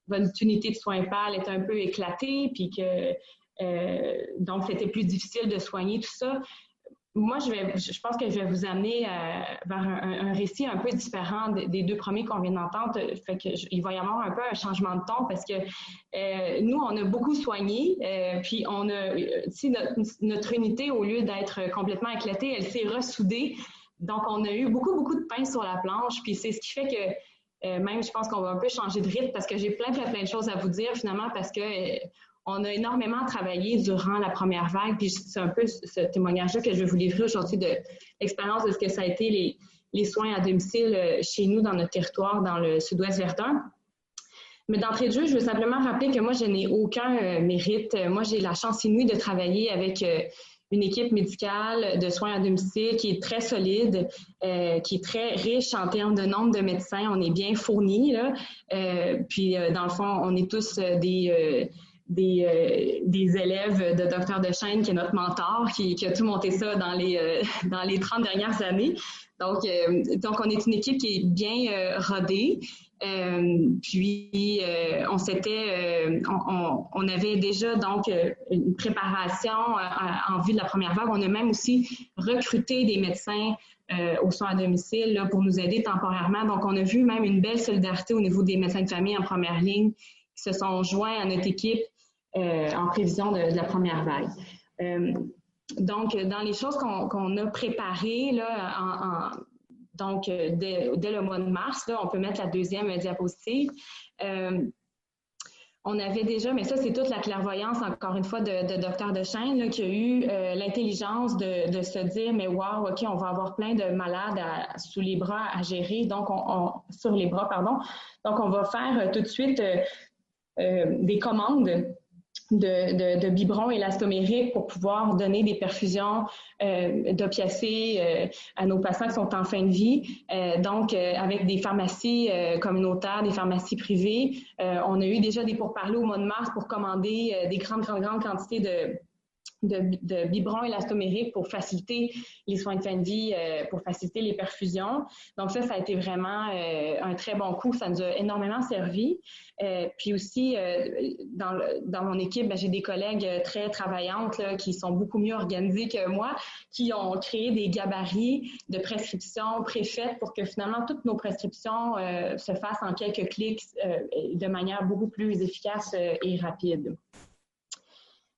votre unité de soins pâles était un peu éclatée, puis que donc c'était plus difficile de soigner tout ça moi, je, vais, pense que je vais vous amener euh, vers un, récit un peu différent des deux premiers qu'on vient d'entendre. Il va y avoir un peu un changement de ton parce que euh, nous, on a beaucoup soigné, euh, puis on a, si notre, notre, unité, au lieu d'être complètement éclatée, elle s'est ressoudée. Donc, on a eu beaucoup, beaucoup de pain sur la planche, puis c'est ce qui fait que même, je pense qu'on va un peu changer de rythme parce que j'ai plein, plein, plein de choses à vous dire finalement parce que on a énormément travaillé durant la première vague, puis c'est un peu ce témoignage-là que je vais vous livrer aujourd'hui de l'expérience de ce que ça a été les, soins à domicile chez nous dans notre territoire, dans le sud-ouest Verdun. Mais d'entrée de jeu, je veux simplement rappeler que moi, je n'ai aucun mérite. Moi, j'ai la chance inouïe de travailler avec une équipe médicale de soins à domicile qui est très solide, euh, qui est très riche en termes de nombre de médecins. On est bien fournis. Là. Euh, puis, euh, dans le fond, on est tous des, des, des, élèves de Dr. Dechaine, qui est notre mentor, qui, a tout monté ça dans les, dans les 30 dernières années. Donc, donc, on est une équipe qui est bien rodée. Euh, puis euh, on s'était, euh, on, on, avait déjà donc une préparation en vue de la première vague. On a même aussi recruté des médecins au soins à domicile là, pour nous aider temporairement. Donc on a vu même une belle solidarité au niveau des médecins de famille en première ligne qui se sont joints à notre équipe en prévision de, la première vague. donc dans les choses qu'on a préparées là, donc, euh, dès, le mois de mars, là, on peut mettre la deuxième diapositive. Euh, on avait déjà, mais ça, c'est toute la clairvoyance, encore une fois, de, Dr. Dechaine, qui a eu euh, l'intelligence de, se dire, mais wow, OK, on va avoir plein de malades sous les bras à gérer, donc on, sur les bras, pardon. Donc, on va faire tout de suite des commandes de, de, biberons élastomériques pour pouvoir donner des perfusions euh, d'opiacés euh, à nos patients qui sont en fin de vie. Euh, donc, euh, avec des pharmacies communautaires, des pharmacies privées, on a eu déjà des pourparlers au mois de mars pour commander des grandes, grandes, grandes quantités de de, de biberons élastomériques pour faciliter les soins de fin de vie, euh, pour faciliter les perfusions. Donc ça, ça a été vraiment euh, un très bon coup. Ça nous a énormément servi. Euh, puis aussi, dans, dans mon équipe, ben, j'ai des collègues très travaillantes qui sont beaucoup mieux organisées que moi, qui ont créé des gabarits de prescriptions préfaites pour que finalement toutes nos prescriptions se fassent en quelques clics de manière beaucoup plus efficace et rapide.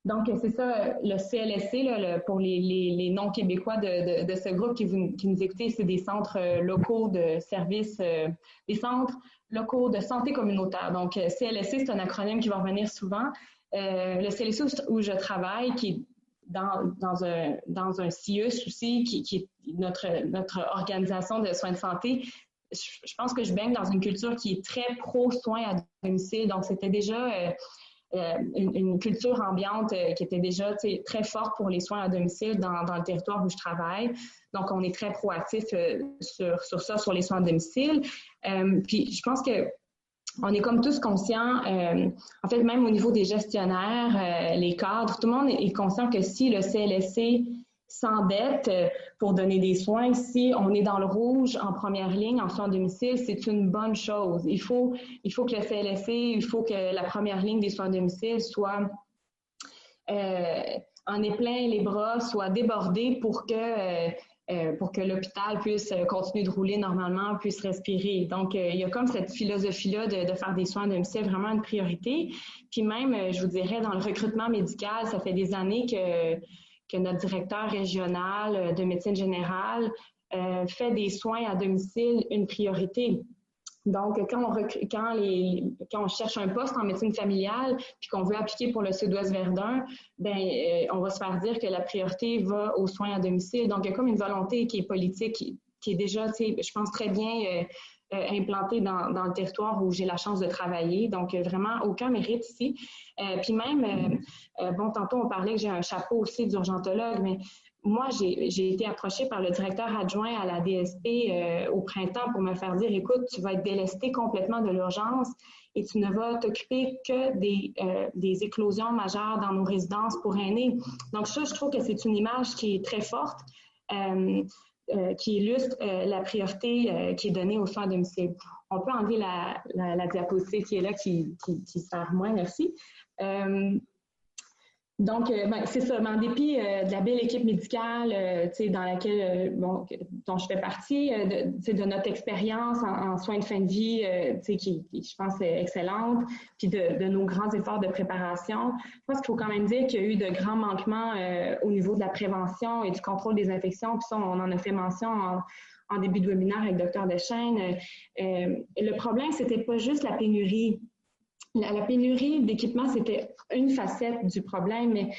Donc, c'est ça, le CLSC, là, pour les, non-québécois de, ce groupe qui, vous, qui nous écoutez, c'est des centres euh, locaux de services, euh, des centres locaux de santé communautaire. Donc, euh, CLSC, c'est un acronyme qui va revenir souvent. le CLSC où je travaille, qui est dans, dans, un, dans un CIUS aussi, qui, qui est notre, notre organisation de soins de santé, je, pense que je baigne dans une culture qui est très pro-soins à domicile. Donc, c'était déjà euh, une, culture ambiante euh, qui était déjà très forte pour les soins à domicile dans, le territoire où je travaille. Donc, on est très proactif euh, sur, sur ça, sur les soins à domicile. puis, je pense que on est comme tous conscients, en fait, même au niveau des gestionnaires, les cadres, tout le monde est conscient que si le CLSC s'endette euh, pour donner des soins. Si on est dans le rouge en première ligne en soins à domicile, c'est une bonne chose. Il faut, il faut que le CLSC, il faut que la première ligne des soins à domicile soit euh, en est plein les bras, soit débordée pour que euh, pour que l'hôpital puisse continuer de rouler normalement, puisse respirer. Donc, il y a comme cette philosophie-là de, de, faire des soins à domicile vraiment une priorité. Puis même, je vous dirais, dans le recrutement médical, ça fait des années que que notre directeur régional euh, de médecine générale euh, fait des soins à domicile une priorité. Donc, quand on, quand, on cherche un poste en médecine familiale puis qu'on veut appliquer pour le Sud-Ouest Verdun, ben, euh, on va se faire dire que la priorité va aux soins à domicile. Donc, il y a comme une volonté qui est politique, qui, est déjà, je pense, très bien implantée dans, dans, le territoire où j'ai la chance de travailler. Donc, euh, vraiment, aucun mérite ici. Euh, puis même, bon, tantôt, on parlait que j'ai un chapeau aussi d'urgentologue, mais moi, j'ai été approchée par le directeur adjoint à la DSP au printemps pour me faire dire, écoute, tu vas être délesté complètement de l'urgence et tu ne vas t'occuper que des, des, éclosions majeures dans nos résidences pour aînés. Donc ça, je trouve que c'est une image qui est très forte. Euh, qui illustre euh, la priorité euh, qui est donnée aux soins à domicile. On peut enlever la, la, diapositive qui est là, qui, qui, qui sert moins, merci. Donc, euh, ben, c'est ça. Mais en dépit euh, de la belle équipe médicale euh, dans laquelle, bon, dont je fais partie, de, de notre expérience en, soins de fin de vie, qui, qui, je pense, est excellente, puis de, de, nos grands efforts de préparation, je pense qu'il faut quand même dire qu'il y a eu de grands manquements au niveau de la prévention et du contrôle des infections. Puis ça, on en a fait mention en, en début de webinaire avec Dr. Deschênes. le problème, c'était pas juste la pénurie la, pénurie d'équipements, c'était une facette du problème, mais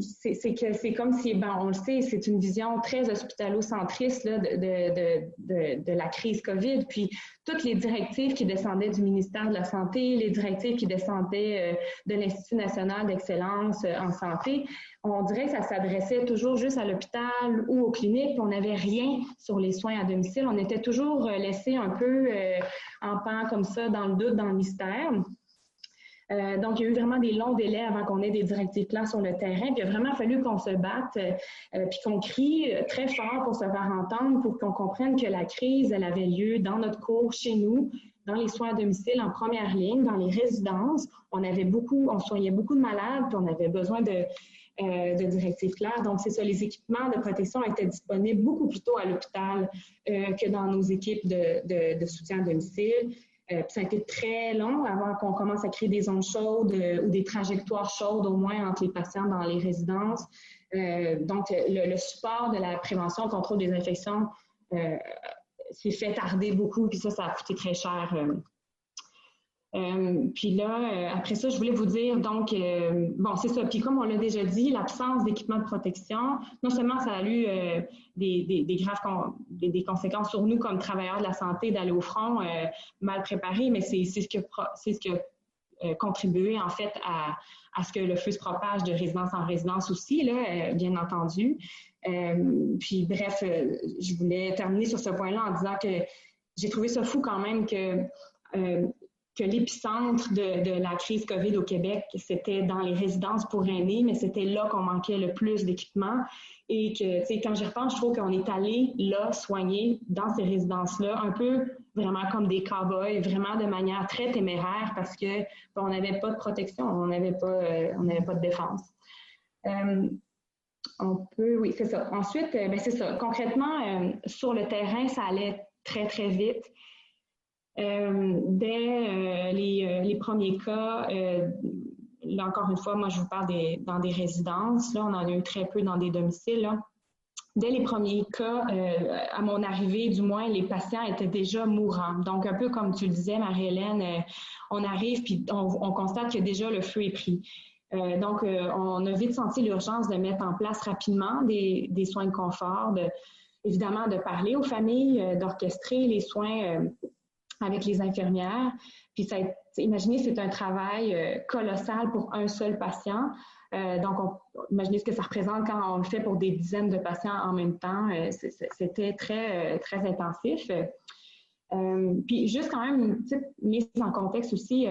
c'est que c'est comme si, ben, on le sait, c'est une vision très hospitalo-centriste de, de, de, de, la crise COVID. Puis toutes les directives qui descendaient du ministère de la Santé, les directives qui descendaient euh, de l'Institut national d'excellence euh, en santé, on dirait que ça s'adressait toujours juste à l'hôpital ou aux cliniques. On n'avait rien sur les soins à domicile. On était toujours euh, laissé un peu en pan comme ça, dans le doute, dans le mystère. Euh, donc, il y a eu vraiment des longs délais avant qu'on ait des directives claires sur le terrain. Puis, il a vraiment fallu qu'on se batte, euh, puis qu'on crie euh, très fort pour se faire entendre, pour qu'on comprenne que la crise, elle avait lieu dans notre cours, chez nous, dans les soins à domicile, en première ligne, dans les résidences. On avait beaucoup, on soignait beaucoup de malades, puis on avait besoin de, de directives claires. Donc, c'est ça, les équipements de protection étaient disponibles beaucoup plus tôt à l'hôpital que dans nos équipes de soutien à domicile. Euh, ça a été très long avant qu'on commence à créer des zones chaudes euh, ou des trajectoires chaudes au moins entre les patients dans les résidences. Euh, donc, le, support de la prévention, contrôle des infections s'est fait tarder beaucoup, puis ça, ça a coûté très cher euh, puis là, euh, après ça, je voulais vous dire, donc, euh, bon, c'est ça. Puis comme on l'a déjà dit, l'absence d'équipement de protection, non seulement ça a eu des, des, des, graves des, conséquences sur nous comme travailleurs de la santé d'aller au front mal préparés, mais c'est ce que c'est ce qui a contribué en fait à, à, ce que le feu se propage de résidence en résidence aussi, là, bien entendu. puis bref, je voulais terminer sur ce point-là en disant que j'ai trouvé ça fou quand même que que l'épicentre de, la crise COVID au Québec, c'était dans les résidences pour aînés, mais c'était là qu'on manquait le plus d'équipements. Et que, tu sais, quand j'y repense, je trouve qu'on est allé là soigner dans ces résidences-là, un peu vraiment comme des cow-boys, vraiment de manière très téméraire parce que on n'avait pas de protection, on n'avait pas, euh, pas de défense. Euh, on peut, oui, c'est ça. Ensuite, euh, ben, c'est ça. Concrètement, sur le terrain, ça allait très, très vite. Euh, dès euh, les, euh, les, premiers cas, là encore une fois, moi je vous parle dans des résidences, là on en a eu très peu dans des domiciles. Dès les premiers cas, à mon arrivée, du moins, les patients étaient déjà mourants. Donc, un peu comme tu le disais, Marie-Hélène, on arrive puis on, on, constate que déjà le feu est pris. donc, on a vite senti l'urgence de mettre en place rapidement des, soins de confort, de, évidemment de parler aux familles, d'orchestrer les soins avec les infirmières. Puis ça, imaginez, c'est un travail euh, colossal pour un seul patient. Euh, donc, imaginez ce que ça représente quand on le fait pour des dizaines de patients en même temps. Euh, c'était très, très intensif. puis juste quand même une petite mise en contexte aussi.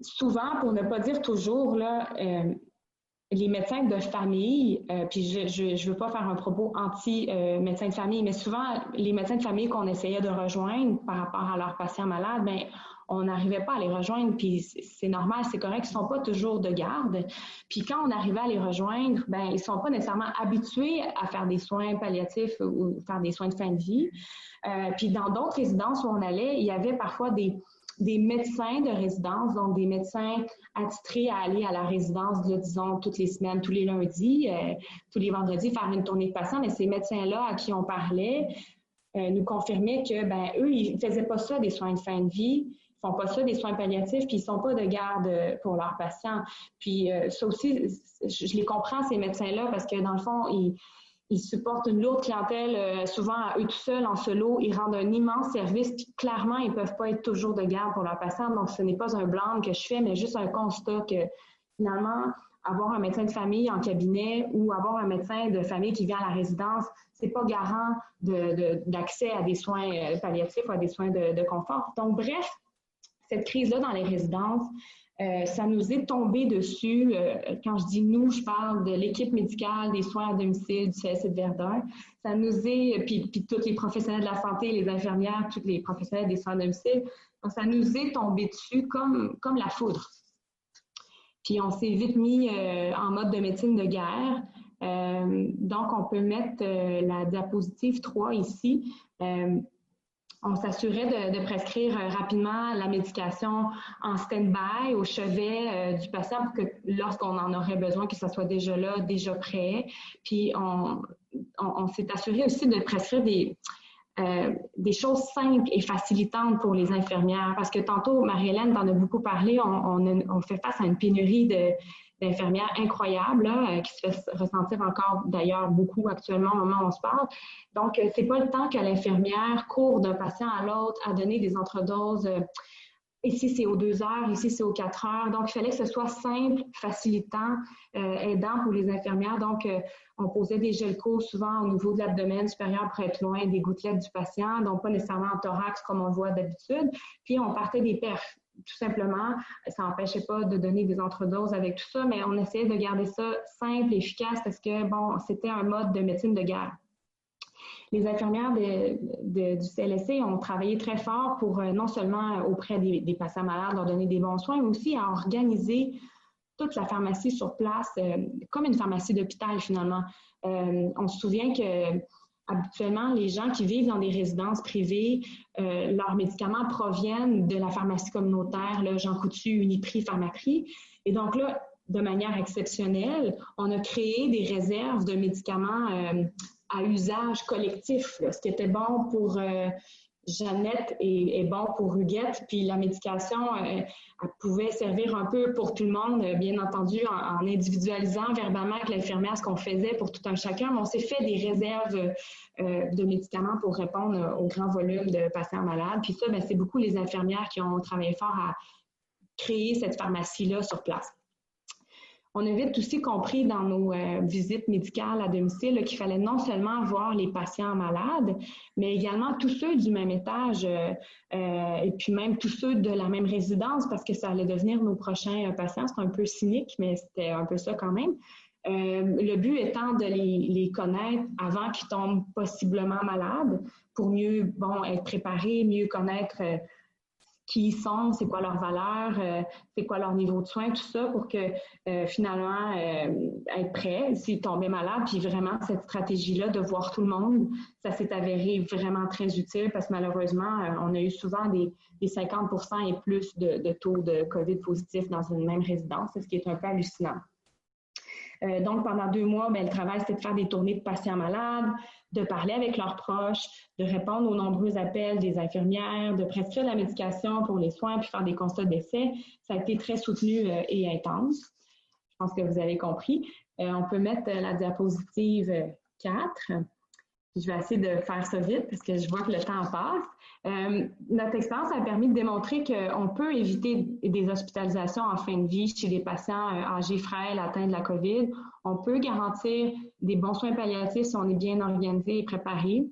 souvent, pour ne pas dire toujours, là, les médecins de famille, euh, puis je ne veux pas faire un propos anti-médecins de famille, mais souvent, les médecins de famille qu'on essayait de rejoindre par rapport à leurs patients malades, ben on n'arrivait pas à les rejoindre, puis c'est normal, c'est correct, ils ne sont pas toujours de garde. Puis quand on arrivait à les rejoindre, ben ils ne sont pas nécessairement habitués à faire des soins palliatifs ou faire des soins de fin de vie. Euh, puis dans d'autres résidences où on allait, il y avait parfois des des médecins de résidence, donc des médecins attitrés à aller à la résidence, disons, toutes les semaines, tous les lundis, euh, tous les vendredis, faire une tournée de patients. Mais ces médecins-là à qui on parlait euh, nous confirmaient que, ben, eux, ils ne faisaient pas ça des soins de fin de vie, ils font pas ça des soins palliatifs, puis ils sont pas de garde pour leurs patients. Puis euh, ça aussi, je les comprends, ces médecins-là, parce que dans le fond, ils ils supportent une lourde clientèle, euh, souvent à eux tout seuls, en solo. Ils rendent un immense service. Puis clairement, ils ne peuvent pas être toujours de garde pour leurs patients. Donc, ce n'est pas un blanc que je fais, mais juste un constat que finalement, avoir un médecin de famille en cabinet ou avoir un médecin de famille qui vient à la résidence, c'est pas garant d'accès à des soins euh, palliatifs ou à des soins de, de confort. Donc, bref, cette crise-là dans les résidences, euh, ça nous est tombé dessus. Euh, quand je dis nous, je parle de l'équipe médicale des soins à domicile du CSC de Verdun. Ça nous est, puis, puis tous les professionnels de la santé, les infirmières, tous les professionnels des soins à domicile. Donc, ça nous est tombé dessus comme, comme la foudre. Puis on s'est vite mis euh, en mode de médecine de guerre. donc, on peut mettre la diapositive 3 ici on s'assurait de, prescrire euh, rapidement la médication en stand-by au chevet euh, du patient pour que lorsqu'on en aurait besoin, que ça soit déjà là, déjà prêt. Puis on, s'est assuré aussi de prescrire des, des choses simples et facilitantes pour les infirmières. Parce que tantôt, Marie-Hélène en a beaucoup parlé, on, fait face à une pénurie d'infirmières incroyables qui se fait ressentir encore d'ailleurs beaucoup actuellement au moment où on se parle. Donc, c'est pas le temps que l'infirmière court d'un patient à l'autre à donner des entredoses Ici, c'est aux deux heures, ici, c'est aux quatre heures. Donc, il fallait que ce soit simple, facilitant, euh, aidant pour les infirmières. Donc, euh, on posait des gelcos souvent au niveau de l'abdomen supérieur pour être loin des gouttelettes du patient, donc pas nécessairement en thorax comme on voit d'habitude. Puis, on partait des perfs tout simplement. Ça n'empêchait pas de donner des entredoses avec tout ça, mais on essayait de garder ça simple, efficace, parce que, bon, c'était un mode de médecine de guerre les infirmières du CLSC ont travaillé très fort pour euh, non seulement auprès des, patients malades leur donner des bons soins, mais aussi à organiser toute la pharmacie sur place euh, comme une pharmacie d'hôpital finalement. Euh, on se souvient que habituellement, les gens qui vivent dans des résidences privées, leurs médicaments proviennent de la pharmacie communautaire, le Jean Coutu, Uniprix, Pharmaprix. Et donc là, de manière exceptionnelle, on a créé des réserves de médicaments à usage collectif. Ce qui était bon pour euh, Jeannette est, bon pour Huguette, puis la médication euh, pouvait servir un peu pour tout le monde, bien entendu, en, individualisant verbalement avec l'infirmière ce qu'on faisait pour tout un chacun, mais on s'est fait des réserves euh, de médicaments pour répondre au grand volume de patients malades. Puis ça, ben, c'est beaucoup les infirmières qui ont travaillé fort à créer cette pharmacie-là sur place. On a vite aussi compris dans nos euh, visites médicales à domicile qu'il fallait non seulement voir les patients malades, mais également tous ceux du même étage euh, euh, et puis même tous ceux de la même résidence parce que ça allait devenir nos prochains patients. C'est un peu cynique, mais c'était un peu ça quand même. le but étant de les, connaître avant qu'ils tombent possiblement malades pour mieux bon, être préparés, mieux connaître qui ils sont, c'est quoi leur valeur, euh, c'est quoi leur niveau de soins, tout ça pour que euh, finalement euh, être prêt s'ils tombaient malades. Puis vraiment, cette stratégie-là de voir tout le monde, ça s'est avéré vraiment très utile parce que malheureusement, on a eu souvent des, 50% et plus de, de, taux de COVID positif dans une même résidence, ce qui est un peu hallucinant. Euh, donc, pendant deux mois, ben, le travail, c'était de faire des tournées de patients malades, de parler avec leurs proches, de répondre aux nombreux appels des infirmières, de prescrire la médication pour les soins, puis faire des constats d'essai. Ça a été très soutenu euh, et intense. Je pense que vous avez compris. Euh, on peut mettre la diapositive 4. Je vais essayer de faire ça vite parce que je vois que le temps passe. Euh, notre expérience a permis de démontrer qu'on peut éviter des hospitalisations en fin de vie chez des patients euh, âgés frêles atteints de la COVID. On peut garantir des bons soins palliatifs si on est bien organisé et préparé.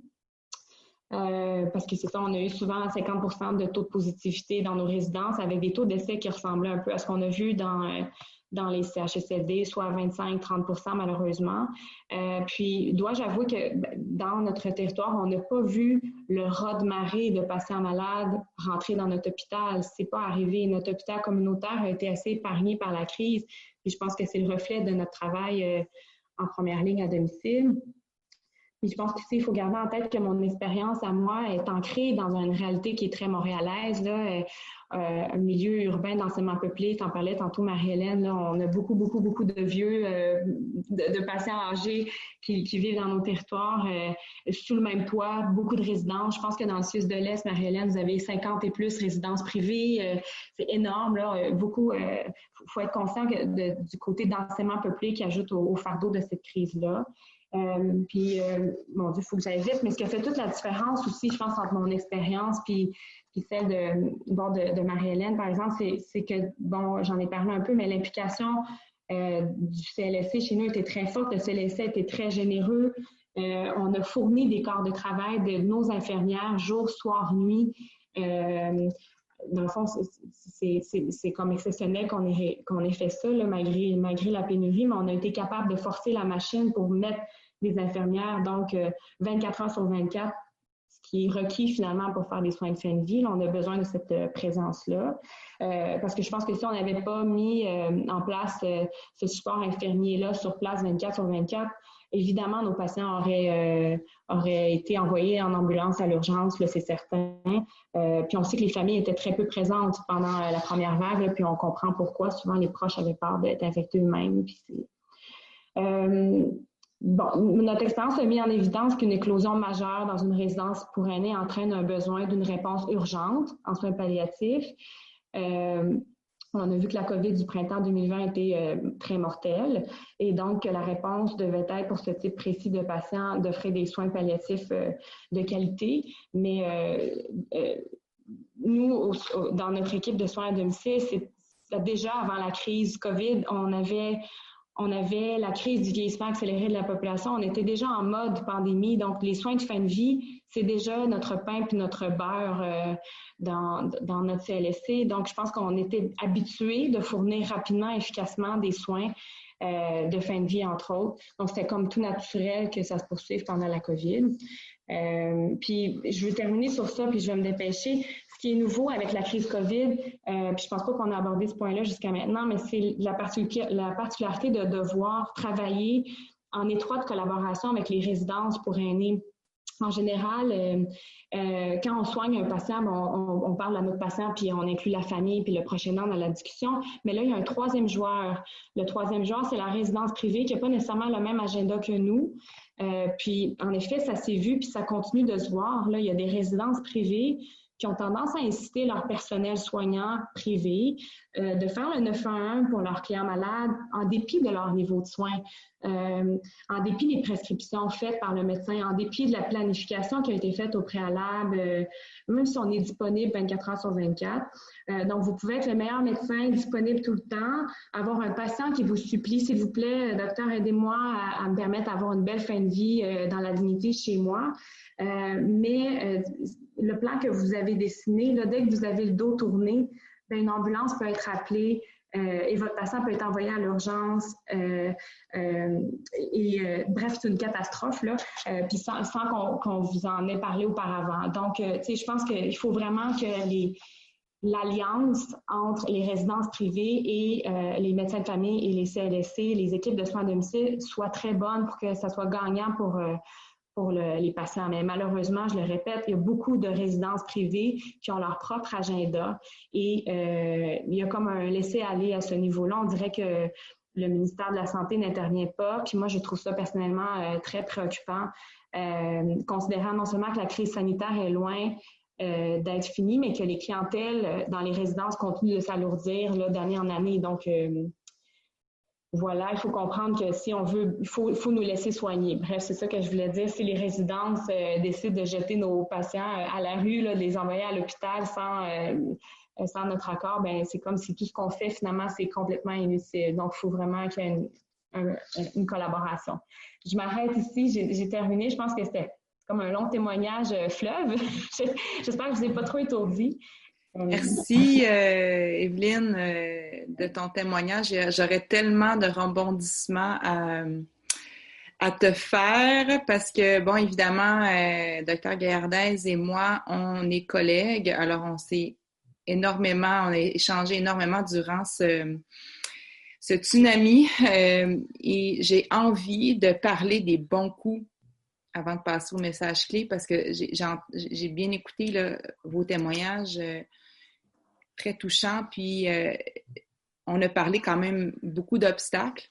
Euh, parce que c'est ça, on a eu souvent 50% de taux de positivité dans nos résidences avec des taux d'essai qui ressemblaient un peu à ce qu'on a vu dans dans les CHSLD, soit 25-30 malheureusement. Euh, puis, dois-je avouer que ben, dans notre territoire, on n'a pas vu le raz de marée de patients malades rentrer dans notre hôpital. C'est pas arrivé. Notre hôpital communautaire a été assez épargné par la crise. Puis, je pense que c'est le reflet de notre travail euh, en première ligne à domicile. Puis je pense qu'il faut garder en tête que mon expérience à moi est ancrée dans une réalité qui est très montréalaise. Là. Euh, euh, un milieu urbain densément peuplé. en parlais tantôt, Marie-Hélène. On a beaucoup, beaucoup, beaucoup de vieux, euh, de, patients âgés qui, vivent dans nos territoires sous le même toit, beaucoup de résidences. Je pense que dans le sud de l'Est, Marie-Hélène, vous avez 50 et plus résidences privées. c'est énorme. Là. Beaucoup, il faut être conscient du côté densément peuplé qui ajoute au fardeau de cette crise-là. Euh, puis, euh, mon Dieu, il faut que j'aille vite, mais ce qui a fait toute la différence aussi, je pense, entre mon expérience puis, puis celle de, bon, de, Marie-Hélène, par exemple, c'est que, bon, j'en ai parlé un peu, mais l'implication euh, du CLSC chez nous était très forte. Le CLSC était très généreux. on a fourni des corps de travail de nos infirmières jour, soir, nuit. dans le fond, c'est comme exceptionnel qu'on ait, qu'on ait fait ça, malgré, malgré la pénurie, mais on a été capable de forcer la machine pour mettre des infirmières, donc 24 euh, heures sur 24, ce qui est requis finalement pour faire des soins de fin de vie. on a besoin de cette euh, présence-là. Euh, parce que je pense que si on n'avait pas mis en place ce support infirmier-là sur place 24 sur 24, évidemment, nos patients auraient, auraient été envoyés en ambulance à l'urgence, c'est certain. puis on sait que les familles étaient très peu présentes pendant la première vague, puis on comprend pourquoi. Souvent, les proches avaient peur d'être infectés eux-mêmes. Bon, notre expérience a mis en évidence qu'une éclosion majeure dans une résidence pour aînés entraîne un besoin d'une réponse urgente en soins palliatifs. Euh, on a vu que la COVID du printemps 2020 était euh, très mortelle et donc la réponse devait être pour ce type précis de patients d'offrir des soins palliatifs euh, de qualité. Mais nous, dans notre équipe de soins à domicile, c'est déjà avant la crise COVID, on avait on avait la crise du vieillissement accéléré de la population. On était déjà en mode pandémie. Donc, les soins de fin de vie, c'est déjà notre pain puis notre beurre euh, dans, notre CLSC. Donc, je pense qu'on était habitués de fournir rapidement, efficacement des soins euh, de fin de vie, entre autres. Donc, c'était comme tout naturel que ça se poursuive pendant la COVID. Euh, puis, je vais terminer sur ça, puis je vais me dépêcher qui est nouveau avec la crise COVID, euh, puis je pense pas qu'on a abordé ce point-là jusqu'à maintenant, mais c'est la, la particularité de devoir travailler en étroite collaboration avec les résidences pour aînés. En général, euh, euh, quand on soigne un patient, on, parle à notre patient, puis on inclut la famille, puis le prochain an dans la discussion. Mais là, il y a un troisième joueur. Le troisième joueur, c'est la résidence privée qui n'a pas nécessairement le même agenda que nous. puis, en effet, ça s'est vu, puis ça continue de se voir. Là, il y a des résidences privées qui ont tendance à inciter leur personnel soignant privé euh, de faire le 911 pour leurs clients malades en dépit de leur niveau de soins, euh, en dépit des prescriptions faites par le médecin, en dépit de la planification qui a été faite au préalable, euh, même si on est disponible 24 heures sur 24. donc, vous pouvez être le meilleur médecin disponible tout le temps, avoir un patient qui vous supplie, s'il vous plaît, docteur, aidez-moi à, me permettre d'avoir une belle fin de vie dans la dignité chez moi. mais le plan que vous avez dessiné, dès que vous avez le dos tourné, bien, une ambulance peut être appelée euh, et votre patient peut être envoyé à l'urgence. Euh, euh, et bref, c'est une catastrophe, là, puis sans, qu'on vous en ait parlé auparavant. Donc, tu sais, je pense qu'il faut vraiment que l'alliance entre les résidences privées et les médecins de famille et les CLSC, les équipes de soins à domicile, soit très bonne pour que ça soit gagnant pour les patients. Mais malheureusement, je le répète, il y a beaucoup de résidences privées qui ont leur propre agenda et euh, il y a comme un laisser-aller à ce niveau-là. On dirait que le ministère de la Santé n'intervient pas. Puis moi, je trouve ça personnellement euh, très préoccupant, euh, considérant non seulement que la crise sanitaire est loin d'être finie, mais que les clientèles dans les résidences continuent de s'alourdir d'année en année. Donc, voilà, il faut comprendre que si on veut, il faut, nous laisser soigner. Bref, c'est ça que je voulais dire. Si les résidences euh, décident de jeter nos patients euh, à la rue, de les envoyer à l'hôpital sans, euh, sans notre accord, ben c'est comme si tout ce qu'on fait, finalement, c'est complètement inutile. Donc, il faut vraiment qu'il y ait une, une, collaboration. Je m'arrête ici. J'ai terminé. Je pense que c'était comme un long témoignage fleuve. J'espère que je ne vous ai pas trop étourdi. Merci, euh, Evelyne, euh, de ton témoignage. J'aurais tellement de rebondissements à, te faire parce que, bon, évidemment, euh, Dr Gaillardez et moi, on est collègues. Alors, on s'est énormément, on a échangé énormément durant ce tsunami et j'ai envie de parler des bons coups avant de passer au message clé parce que j'ai bien écouté vos témoignages très touchant. Puis euh, on a parlé quand même beaucoup d'obstacles.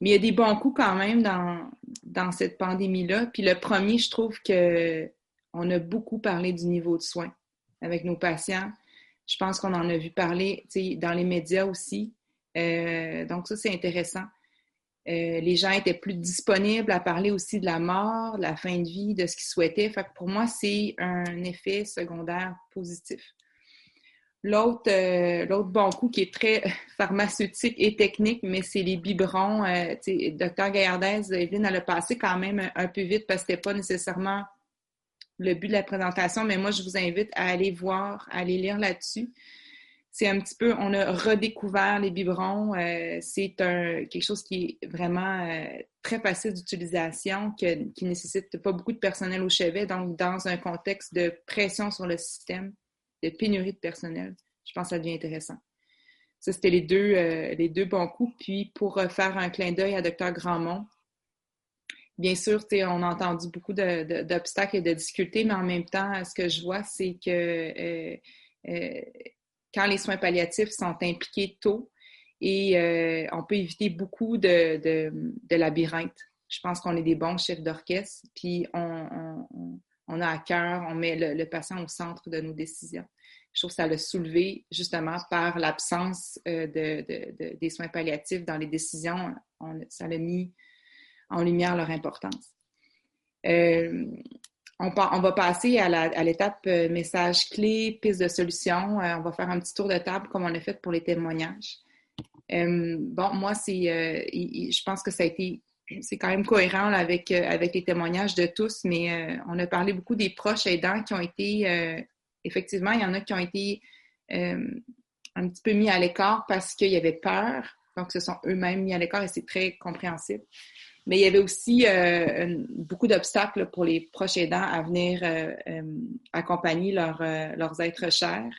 Mais il y a des bons coups quand même dans, dans cette pandémie-là. Puis le premier, je trouve que on a beaucoup parlé du niveau de soins avec nos patients. Je pense qu'on en a vu parler dans les médias aussi. Euh, donc ça, c'est intéressant. Euh, les gens étaient plus disponibles à parler aussi de la mort, de la fin de vie, de ce qu'ils souhaitaient. Fait que pour moi, c'est un effet secondaire positif. L'autre, euh, l'autre bon coup qui est très pharmaceutique et technique, mais c'est les biberons. Euh, docteur Gaillardez, Evelyne, elle a passé quand même un, peu vite parce que c'était pas nécessairement le but de la présentation, mais moi, je vous invite à aller voir, à aller lire là-dessus. C'est un petit peu, on a redécouvert les biberons. Euh, c'est un, quelque chose qui est vraiment très facile d'utilisation, qui ne nécessite pas beaucoup de personnel au chevet. Donc, dans un contexte de pression sur le système, de pénurie de personnel. Je pense que ça devient intéressant. Ça, c'était les deux, euh, les deux bons coups. Puis, pour euh, faire un clin d'œil à Dr. Grandmont, bien sûr, on a entendu beaucoup d'obstacles et de difficultés, mais en même temps, ce que je vois, c'est que euh, quand les soins palliatifs sont impliqués tôt, et on peut éviter beaucoup de, de labyrinthes je pense qu'on est des bons chefs d'orchestre, puis on, a à cœur, on met le, patient au centre de nos décisions. Je trouve que ça l'a soulevé justement par l'absence euh, de, des soins palliatifs dans les décisions. ça l'a mis en lumière leur importance. Euh, on, va passer à l'étape euh, message clé, piste de solution. on va faire un petit tour de table comme on l'a fait pour les témoignages. bon, moi, je pense que ça a été c'est quand même cohérent avec, euh, avec les témoignages de tous, mais euh, on a parlé beaucoup des proches aidants qui ont été, euh, effectivement, il y en a qui ont été un petit peu mis à l'écart parce qu'il y avait peur, donc ce sont eux-mêmes mis à l'écart et c'est très compréhensible. Mais il y avait aussi beaucoup d'obstacles pour les proches aidants à venir accompagner leurs êtres chers.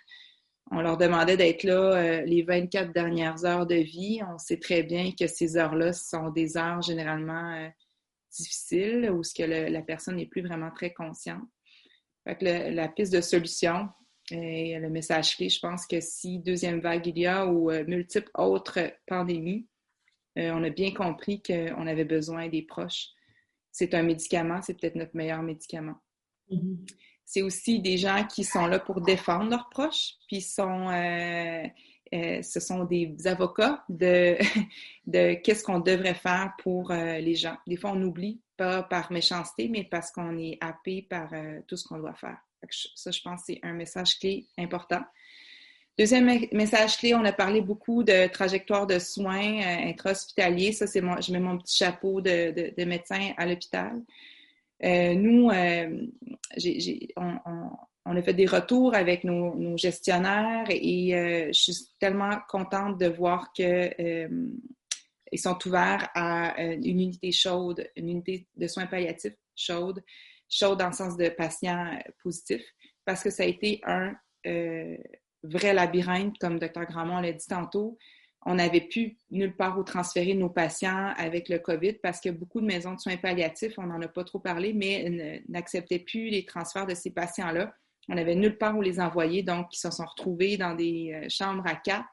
On leur demandait d'être là euh, les 24 dernières heures de vie. On sait très bien que ces heures-là sont des heures généralement euh, difficiles où la personne n'est plus vraiment très consciente. La piste de solution et le message clé, je pense que si deuxième vague il y a ou euh, multiples autres pandémies, on a bien compris qu'on avait besoin des proches. C'est un médicament, c'est peut-être notre meilleur médicament. Mm-hmm c'est aussi des gens qui sont là pour défendre leurs proches, puis euh, euh, ce sont des avocats de, qu'est-ce qu'on devrait faire pour euh, les gens. Des fois, on oublie, pas par méchanceté, mais parce qu'on est happé par tout ce qu'on doit faire. Ça, je pense, c'est un message clé important. Deuxième message clé, on a parlé beaucoup de trajectoire de soins intra-hospitaliers. Ça, c'est moi, je mets mon petit chapeau de médecin à l'hôpital. Euh, nous, euh, on, a fait des retours avec nos, gestionnaires et euh, je suis tellement contente de voir qu'ils sont ouverts à une unité chaude, une unité de soins palliatifs chaude, chaude dans le sens de patients positifs, parce que ça a été un vrai labyrinthe, comme Dr. Gramont l'a dit tantôt on n'avait plus nulle part où transférer nos patients avec le COVID parce que beaucoup de maisons de soins palliatifs, on n'en a pas trop parlé, mais n'acceptaient plus les transferts de ces patients-là. On n'avait nulle part où les envoyer, donc ils se sont retrouvés dans des euh, chambres à quatre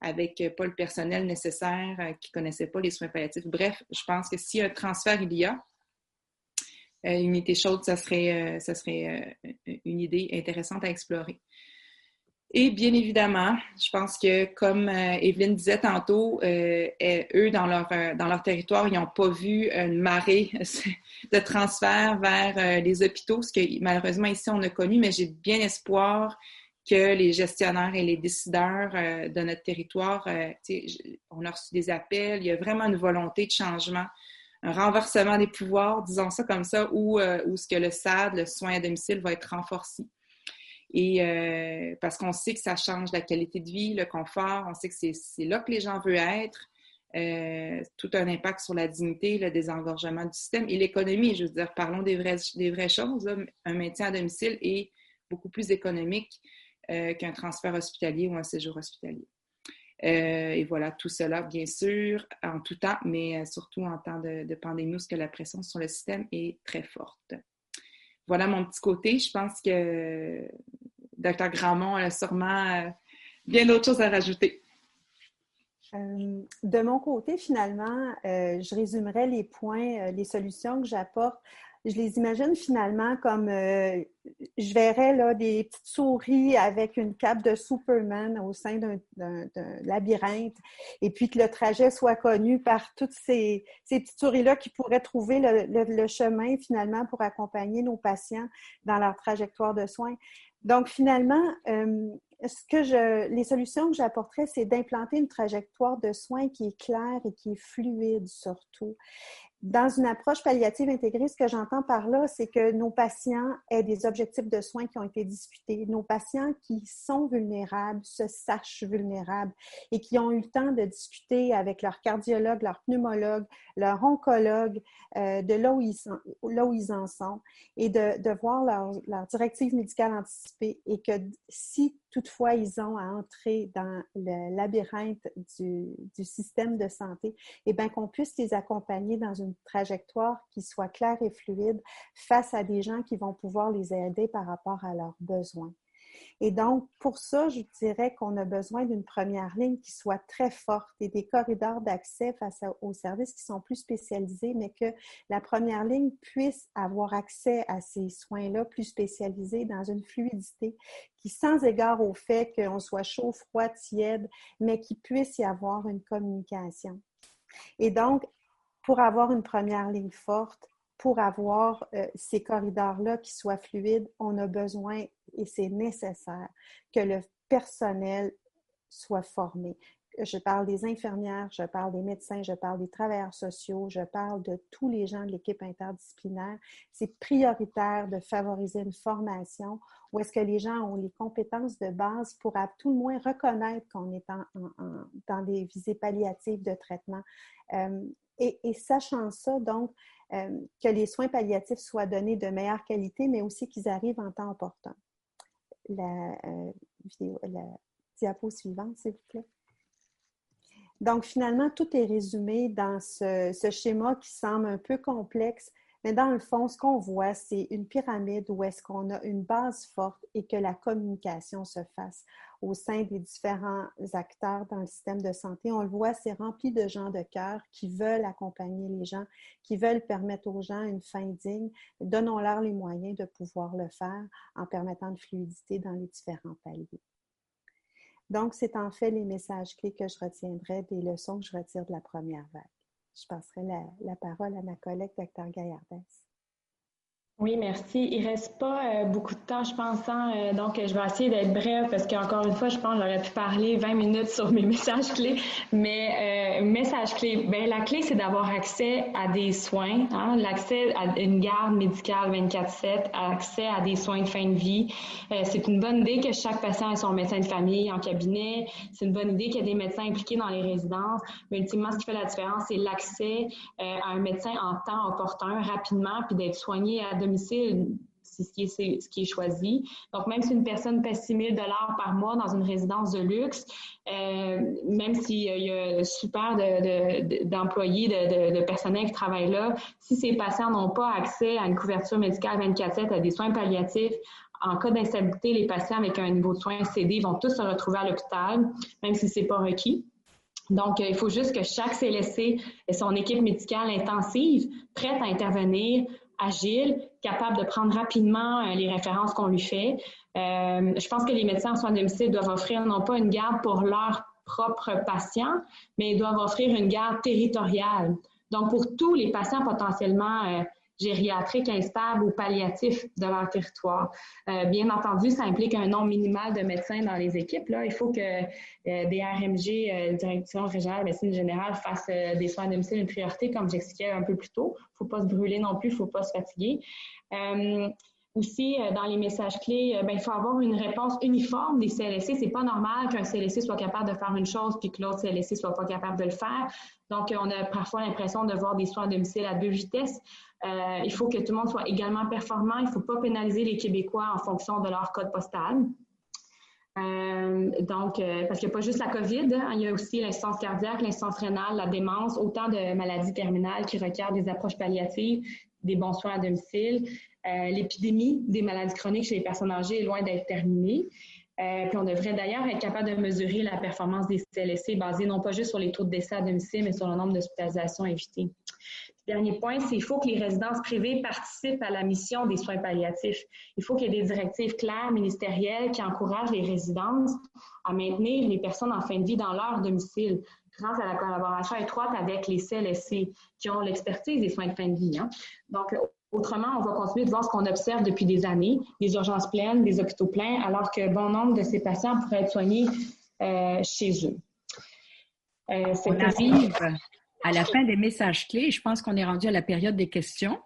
avec euh, pas le personnel nécessaire, euh, qui ne connaissait pas les soins palliatifs. Bref, je pense que si un transfert il y a, une unité chaude, ça serait, ça serait une idée intéressante à explorer. Et bien évidemment, je pense que comme euh, Evelyne disait tantôt, euh, eux, dans leur, euh, dans leur territoire, ils n'ont pas vu une marée de transfert vers les hôpitaux, ce que malheureusement ici on a connu, mais j'ai bien espoir que les gestionnaires et les décideurs de notre territoire, on a reçu des appels, il y a vraiment une volonté de changement, un renversement des pouvoirs, disons ça comme ça, où, où ce que le SAD, le soin à domicile, va être renforcé. Et euh, parce qu'on sait que ça change la qualité de vie, le confort, on sait que c'est là que les gens veulent être. Euh, tout un impact sur la dignité, le désengorgement du système et l'économie. Je veux dire, parlons des vraies, choses. Un maintien à domicile est beaucoup plus économique euh, qu'un transfert hospitalier ou un séjour hospitalier. et voilà, tout cela, bien sûr, en tout temps, mais surtout en temps de, pandémie, où la pression sur le système est très forte voilà mon petit côté. Je pense que Dr. Gramont a sûrement euh, bien d'autres choses à rajouter. Euh, de mon côté, finalement, euh, je résumerai les points, les solutions que j'apporte je les imagine finalement comme euh, je verrais là, des petites souris avec une cape de Superman au sein d'un labyrinthe et puis que le trajet soit connu par toutes ces, petites souris-là qui pourraient trouver le, chemin finalement pour accompagner nos patients dans leur trajectoire de soins. Donc finalement, euh, ce que je, les solutions que j'apporterais, c'est d'implanter une trajectoire de soins qui est claire et qui est fluide surtout dans une approche palliative intégrée, ce que j'entends par là, c'est que nos patients aient des objectifs de soins qui ont été discutés. Nos patients qui sont vulnérables se sachent vulnérables et qui ont eu le temps de discuter avec leur cardiologue, leur pneumologue, leur oncologue euh, de là où, ils en sont et de, de voir leur, leur directive médicale anticipée et que si toutefois ils ont à entrer dans le labyrinthe du, système de santé, et bien qu'on puisse les accompagner dans une trajectoire qui soit claire et fluide face à des gens qui vont pouvoir les aider par rapport à leurs besoins. Et donc, pour ça, je dirais qu'on a besoin d'une première ligne qui soit très forte et des corridors d'accès face aux services qui sont plus spécialisés, mais que la première ligne puisse avoir accès à ces soins-là plus spécialisés dans une fluidité qui, sans égard au fait qu'on soit chaud, froid, tiède, mais qu'il puisse y avoir une communication. Et donc, pour avoir une première ligne forte, pour avoir euh, ces corridors-là qui soient fluides, on a besoin, et c'est nécessaire, que le personnel soit formé. Je parle des infirmières, je parle des médecins, je parle des travailleurs sociaux, je parle de tous les gens de l'équipe interdisciplinaire. C'est prioritaire de favoriser une formation où est-ce que les gens ont les compétences de base pour à tout le moins reconnaître qu'on est dans des visées palliatives de traitement. Euh, et, sachant ça, donc, euh, que les soins palliatifs soient donnés de meilleure qualité, mais aussi qu'ils arrivent en temps opportun. La, euh, la diapo suivante, s'il vous plaît. Donc, finalement, tout est résumé dans ce, schéma qui semble un peu complexe, mais dans le fond, ce qu'on voit, c'est une pyramide où est-ce qu'on a une base forte et que la communication se fasse au sein des différents acteurs dans le système de santé. On le voit, c'est rempli de gens de cœur qui veulent accompagner les gens, qui veulent permettre aux gens une fin digne. Donnons-leur les moyens de pouvoir le faire en permettant une fluidité dans les différents paliers. Donc, c'est en fait les messages clés que je retiendrai des leçons que je retire de la première vague. Je passerai la, parole à ma collègue, Dr. Gaillardès. Oui, merci. Il reste pas euh, beaucoup de temps, je pense. Hein? Euh, donc, je vais essayer d'être brève parce qu'encore une fois, je pense que j'aurais pu parler 20 minutes sur mes messages clés. Mais euh, message clé, ben, la clé, c'est d'avoir accès à des soins, hein? l'accès à une garde médicale 24-7, accès à des soins de fin de vie. Euh, c'est une bonne idée que chaque patient ait son médecin de famille en cabinet. C'est une bonne idée qu'il y ait des médecins impliqués dans les résidences. Mais ultimement, ce qui fait la différence, c'est l'accès à un médecin en temps opportun, rapidement, puis d'être soigné à domicile, c'est ce qui est, choisi. Donc, même si une personne paie 6 000 par mois dans une résidence de luxe, euh, même s'il y a super d'employés, de, personnel qui travaillent là, si ces patients n'ont pas accès à une couverture médicale 24-7, à des soins palliatifs, en cas d'instabilité, les patients avec un niveau de soins CD vont tous se retrouver à l'hôpital, même si ce n'est pas requis. Donc, il faut juste que chaque CLSC ait son équipe médicale intensive prête à intervenir agile, capable de prendre rapidement euh, les références qu'on lui fait. Euh, je pense que les médecins en soins de domicile doivent offrir non pas une garde pour leurs propres patients, mais ils doivent offrir une garde territoriale. Donc, pour tous les patients potentiellement euh, gériatriques instables ou palliatifs de leur territoire. Euh, bien entendu, ça implique un nombre minimal de médecins dans les équipes. Là. Il faut que euh, des RMG, euh, Direction régionale de médecine générale, fassent des soins à domicile une priorité, comme j'expliquais un peu plus tôt. Il ne faut pas se brûler non plus, il ne faut pas se fatiguer. Aussi, dans les messages clés, ben, il faut avoir une réponse uniforme des CLSC. C'est pas normal qu'un CLSC soit capable de faire une chose puis que l'autre CLSC soit pas capable de le faire. Donc, on a parfois l'impression de voir des soins à domicile à deux vitesses. Euh, il faut que tout le monde soit également performant. Il ne faut pas pénaliser les Québécois en fonction de leur code postal. Euh, donc, euh, parce qu'il n'y a pas juste la COVID, hein, il y a aussi l'instance cardiaque, l'instance rénale, la démence, autant de maladies terminales qui requièrent des approches palliatives, des bons soins à domicile. L'épidémie des maladies chroniques chez les personnes âgées est loin d'être terminée. puis on devrait d'ailleurs être capable de mesurer la performance des CLSC basée non pas juste sur les taux de décès à domicile, mais sur le nombre d'hospitalisations évitées. Dernier point, c'est qu'il faut que les résidences privées participent à la mission des soins palliatifs. Il faut qu'il y ait des directives claires ministérielles qui encouragent les résidences à maintenir les personnes en fin de vie dans leur domicile grâce à la collaboration étroite avec les CLSC qui ont l'expertise des soins de fin de vie. Hein. Donc, autrement, on va continuer de voir ce qu'on observe depuis des années, des urgences pleines, des hôpitaux pleins, alors que bon nombre de ces patients pourraient être soignés euh, chez eux. Euh, on arrive à la fin des messages clés. Je pense qu'on est rendu à la période des questions.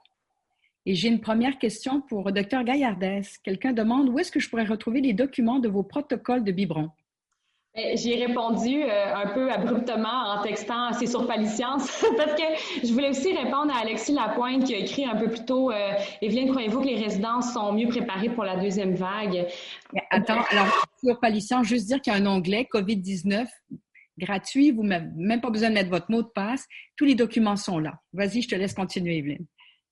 Et j'ai une première question pour Dr Gaillardès. Quelqu'un demande où est-ce que je pourrais retrouver les documents de vos protocoles de biberon? Eh, j'ai répondu euh, un peu abruptement en textant c'est sur Paliscience parce que je voulais aussi répondre à Alexis Lapointe qui a écrit un peu plus tôt euh, Evelyne, croyez-vous que les résidences sont mieux préparées pour la deuxième vague? Attends, alors sur Paliscience, juste dire qu'il y a un onglet COVID-19 gratuit. Vous n'avez même pas besoin de mettre votre mot de passe. Tous les documents sont là. Vas-y, je te laisse continuer, Evelyne.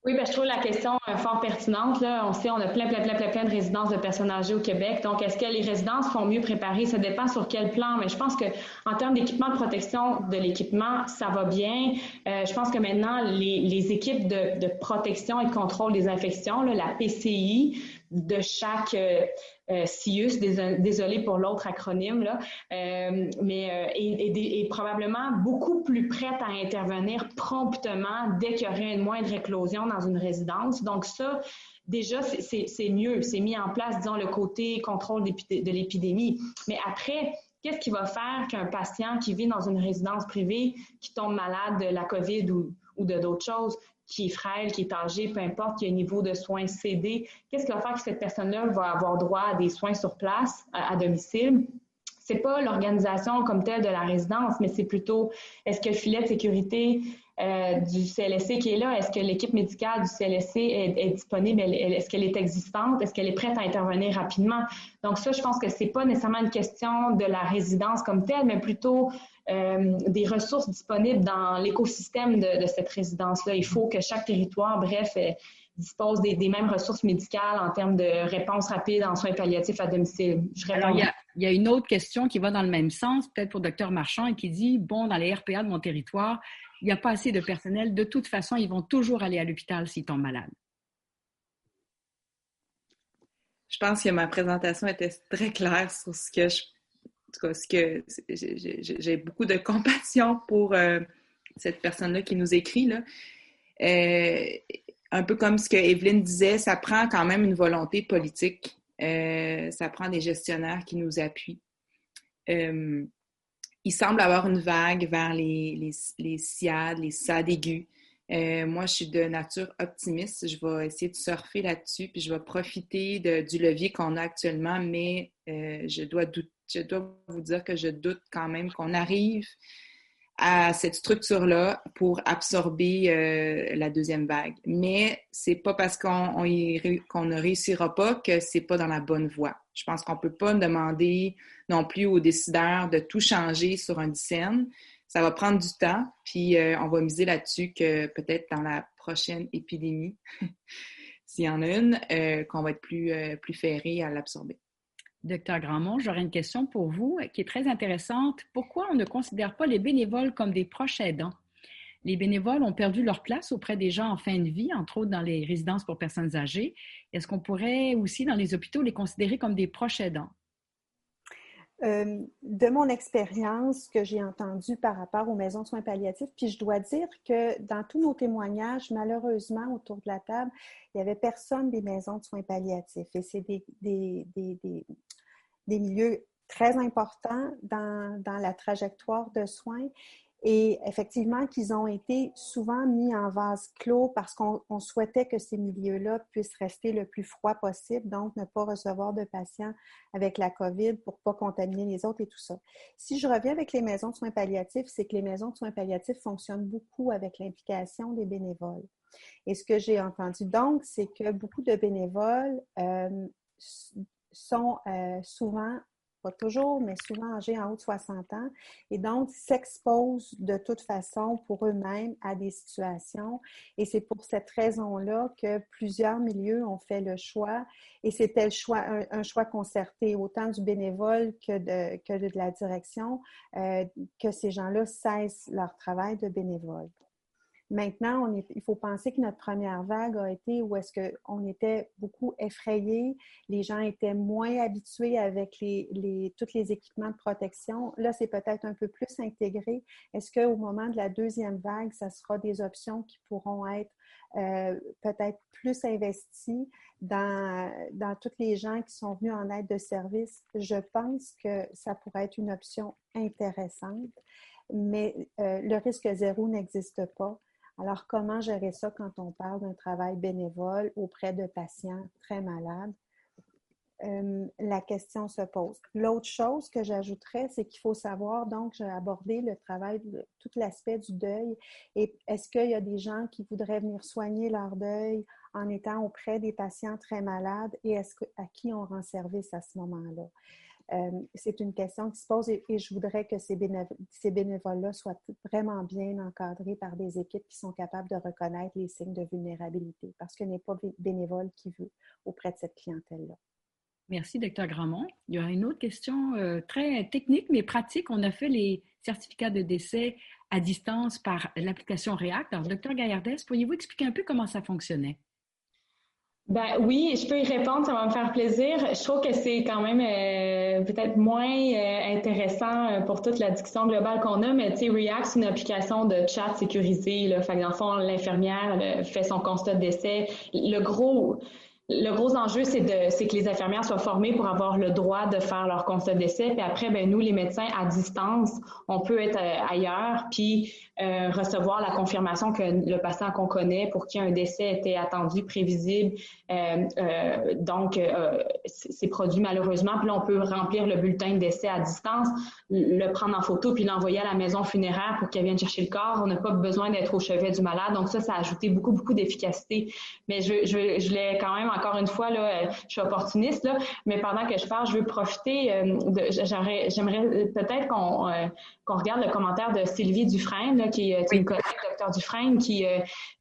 Oui, ben, je trouve la question euh, fort pertinente. Là. On sait, on a plein, plein, plein, plein, plein de résidences de personnes âgées au Québec. Donc, est-ce que les résidences sont mieux préparées? Ça dépend sur quel plan, mais je pense que en termes d'équipement de protection de l'équipement, ça va bien. Euh, je pense que maintenant, les, équipes de, protection et de contrôle des infections, la PCI, de chaque euh, euh CIUS, désolé pour l'autre acronyme, là, euh, mais euh, est, est, probablement beaucoup plus prête à intervenir promptement dès qu'il y aurait une moindre éclosion dans une résidence. Donc ça, déjà, c'est mieux. C'est mis en place, disons, le côté contrôle de l'épidémie. Mais après, qu'est-ce qui va faire qu'un patient qui vit dans une résidence privée, qui tombe malade de la COVID ou, ou de d'autres choses, qui est frêle, qui est âgé, peu importe, qui a un niveau de soins cédé, qu'est-ce qui va faire que cette personne-là va avoir droit à des soins sur place, à, domicile? C'est pas l'organisation comme telle de la résidence, mais c'est plutôt est-ce que le filet de sécurité euh, du CLSC qui est là, est-ce que l'équipe médicale du CLSC est, disponible, est-ce qu'elle est existante, est-ce qu'elle est prête à intervenir rapidement? Donc ça, je pense que c'est pas nécessairement une question de la résidence comme telle, mais plutôt des ressources disponibles dans l'écosystème de, cette résidence-là. Il faut que chaque territoire, bref, euh, dispose des, mêmes ressources médicales en termes de réponse rapide en soins palliatifs à domicile. Alors, il y, a, une autre question qui va dans le même sens, peut-être pour Dr Marchand, et qui dit, bon, dans les RPA de mon territoire, il n'y a pas assez de personnel. De toute façon, ils vont toujours aller à l'hôpital s'ils tombent malades. Je pense que ma présentation était très claire sur ce que je tout cas, ce que j'ai beaucoup de compassion pour euh, cette personne-là qui nous écrit. Là. Euh, un peu comme ce que Evelyne disait, ça prend quand même une volonté politique. Euh, ça prend des gestionnaires qui nous appuient. il semble avoir une vague vers les, les, les SIAD, les SAD aigus. moi, je suis de nature optimiste. Je vais essayer de surfer là-dessus, puis je vais profiter du levier qu'on a actuellement, mais je dois douter je dois vous dire que je doute quand même qu'on arrive à cette structure-là pour absorber euh, la deuxième vague. Mais c'est pas parce qu'on ne réussira pas que c'est pas dans la bonne voie. Je pense qu'on peut pas demander non plus aux décideurs de tout changer sur un dixième. Ça va prendre du temps, puis euh, on va miser là-dessus que peut-être dans la prochaine épidémie, s'il y en a une, euh, qu'on va être plus, plus ferré à l'absorber. Docteur Grandmont, j'aurais une question pour vous qui est très intéressante. Pourquoi on ne considère pas les bénévoles comme des proches aidants? Les bénévoles ont perdu leur place auprès des gens en fin de vie, entre autres dans les résidences pour personnes âgées. Est-ce qu'on pourrait aussi, dans les hôpitaux, les considérer comme des proches aidants? Euh, de mon expérience que j'ai entendue par rapport aux maisons de soins palliatifs, puis je dois dire que dans tous nos témoignages, malheureusement, autour de la table, il n'y avait personne des maisons de soins palliatifs. Et c'est des, des, milieux très importants dans la trajectoire de soins et effectivement, qu'ils ont été souvent mis en vase clos parce qu'on souhaitait que ces milieux-là puissent rester le plus froid possible, donc ne pas recevoir de patients avec la COVID pour ne pas contaminer les autres et tout ça. Si je reviens avec les maisons de soins palliatifs, c'est que les maisons de soins palliatifs fonctionnent beaucoup avec l'implication des bénévoles. Et ce que j'ai entendu donc, c'est que beaucoup de bénévoles euh, sont euh, souvent toujours, mais souvent âgés en haut de 60 ans, et donc s'exposent de toute façon pour eux-mêmes à des situations. Et c'est pour cette raison-là que plusieurs milieux ont fait le choix, et c'était choix, un, choix concerté, autant du bénévole que de, que de la direction, euh, que ces gens-là cessent leur travail de bénévole. Maintenant, il faut penser que notre première vague a été où est-ce qu'on était beaucoup effrayés, les gens étaient moins habitués avec les, tous les équipements de protection. Là, c'est peut-être un peu plus intégré. Est-ce qu'au moment de la deuxième vague, ça sera des options qui pourront être euh, peut-être plus investies dans, dans tous les gens qui sont venus en aide de service? Je pense que ça pourrait être une option intéressante, mais euh, le risque zéro n'existe pas. Alors, comment gérer ça quand on parle d'un travail bénévole auprès de patients très malades? La question se pose. L'autre chose que j'ajouterais, c'est qu'il faut savoir, donc, j'ai abordé le travail, tout l'aspect du deuil. Et est-ce qu'il y a des gens qui voudraient venir soigner leur deuil en étant auprès des patients très malades et est-ce à qui on rend service à ce moment-là? Euh, c'est une question qui se pose et, je voudrais que ces, bénévoles-là soient vraiment bien encadrés par des équipes qui sont capables de reconnaître les signes de vulnérabilité parce qu'il n'est pas bénévole qui veut auprès de cette clientèle-là. Merci, Dr. Gramont. Il y aura une autre question euh, très technique mais pratique. On a fait les certificats de décès à distance par l'application React. Alors, Dr. Gaillardès, pourriez-vous expliquer un peu comment ça fonctionnait? Ben oui, je peux y répondre, ça va me faire plaisir. Je trouve que c'est quand même euh, peut-être moins euh, intéressant pour toute la discussion globale qu'on a, mais tu sais, React, c'est une application de chat sécurisée. Là. Fait que dans le fond, l'infirmière fait son constat de décès. Le gros, le gros enjeu, c'est que les infirmières soient formées pour avoir le droit de faire leur constat d'essai. Puis après, ben, nous, les médecins, à distance, on peut être euh, ailleurs, puis euh, recevoir la confirmation que le patient qu'on connaît, pour qui un décès était attendu, prévisible, euh, donc c'est produit malheureusement. Puis là, on peut remplir le bulletin de décès à distance, le prendre en photo, puis l'envoyer à la maison funéraire pour qu'elle vienne chercher le corps. On n'a pas besoin d'être au chevet du malade. Donc ça, ça a ajouté beaucoup, beaucoup d'efficacité. Mais je, je l'ai quand même encore une fois, là, euh, je suis opportuniste, là, mais pendant que je parle, je veux profiter euh, j'aimerais peut-être qu'on euh, qu'on regarde le commentaire de Sylvie Dufresne, qui est une collègue, docteur Dufresne, qui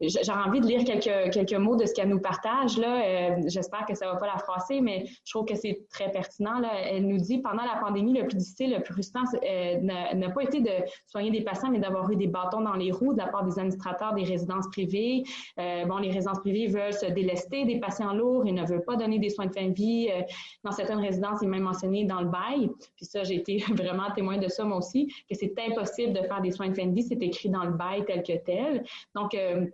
j'aurais envie de lire quelques, quelques mots de ce qu'elle nous partage. Là. J'espère que ça ne va pas la froisser, mais je trouve que c'est très pertinent. Là. Elle nous dit pendant la pandémie, le plus difficile, le plus frustrant n'a pas été de soigner des patients, mais d'avoir eu des bâtons dans les roues de la part des administrateurs des résidences privées. bon, les résidences privées veulent se délester des patients lourds et ne veut pas donner des soins de fin de vie. Euh, dans certaines résidences, il est même mentionné dans le bail. Puis ça, j'ai été vraiment témoin de ça moi aussi, que c'est impossible de faire des soins de fin de vie. C'est écrit dans le bail tel que tel. Donc, euh,